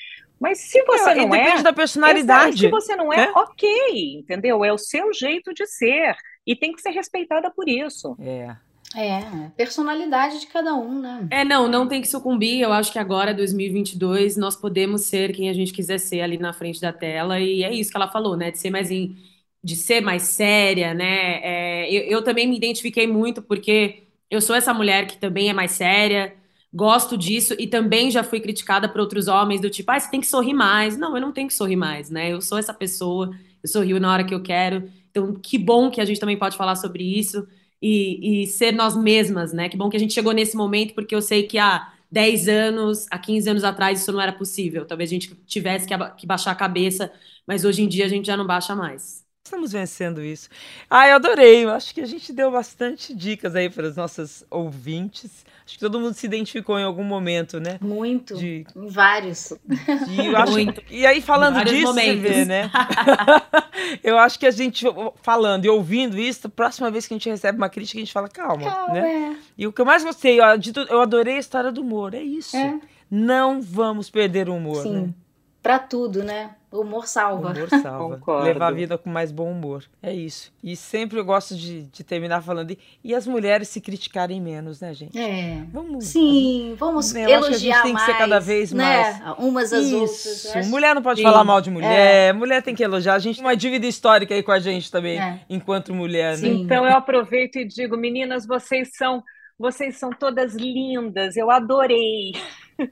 Mas se você é, não depende é, depende da personalidade. se você não é, é, ok, entendeu? É o seu jeito de ser e tem que ser respeitada por isso. É. É, personalidade de cada um, né? É, não, não tem que sucumbir. Eu acho que agora, 2022, nós podemos ser quem a gente quiser ser ali na frente da tela. E é isso que ela falou, né? De ser mais, in, de ser mais séria, né? É, eu, eu também me identifiquei muito porque eu sou essa mulher que também é mais séria gosto disso e também já fui criticada por outros homens do tipo, ah, você tem que sorrir mais. Não, eu não tenho que sorrir mais, né? Eu sou essa pessoa, eu sorrio na hora que eu quero. Então, que bom que a gente também pode falar sobre isso e, e ser nós mesmas, né? Que bom que a gente chegou nesse momento, porque eu sei que há 10 anos, há 15 anos atrás, isso não era possível. Talvez a gente tivesse que, que baixar a cabeça, mas hoje em dia a gente já não baixa mais. Estamos vencendo isso. Ah, eu adorei. Eu acho que a gente deu bastante dicas aí para os nossos ouvintes. Acho que todo mundo se identificou em algum momento, né? Muito. De... Em vários. De, acho... Muito. E aí, falando disso, momentos. você vê, né? eu acho que a gente, falando e ouvindo isso, a próxima vez que a gente recebe uma crítica, a gente fala, calma, calma né? É. E o que eu mais gostei, eu adorei a história do humor. É isso. É. Não vamos perder o humor, Sim. né? Pra tudo, né? O humor salva. O humor salva. Levar a vida com mais bom humor. É isso. E sempre eu gosto de, de terminar falando. E, e as mulheres se criticarem menos, né, gente? É. Vamos. Sim, vamos né, elogiar mais. a gente tem que ser cada vez né? mais. Umas às isso. outras. Mulher não pode Sim. falar mal de mulher. É. Mulher tem que elogiar. A gente tem uma dívida histórica aí com a gente também, é. enquanto mulher, Sim. né? Então eu aproveito e digo, meninas, vocês são. Vocês são todas lindas, eu adorei.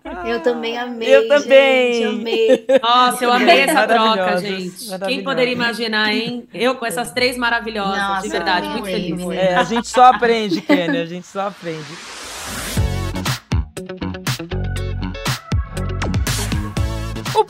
Ah, eu também amei. Eu também. Gente, amei. Nossa, eu amei essa troca, gente. Quem poderia imaginar, hein? Eu com essas três maravilhosas, Nossa, de verdade, muito feliz. É, a gente só aprende, Kênia, a gente só aprende.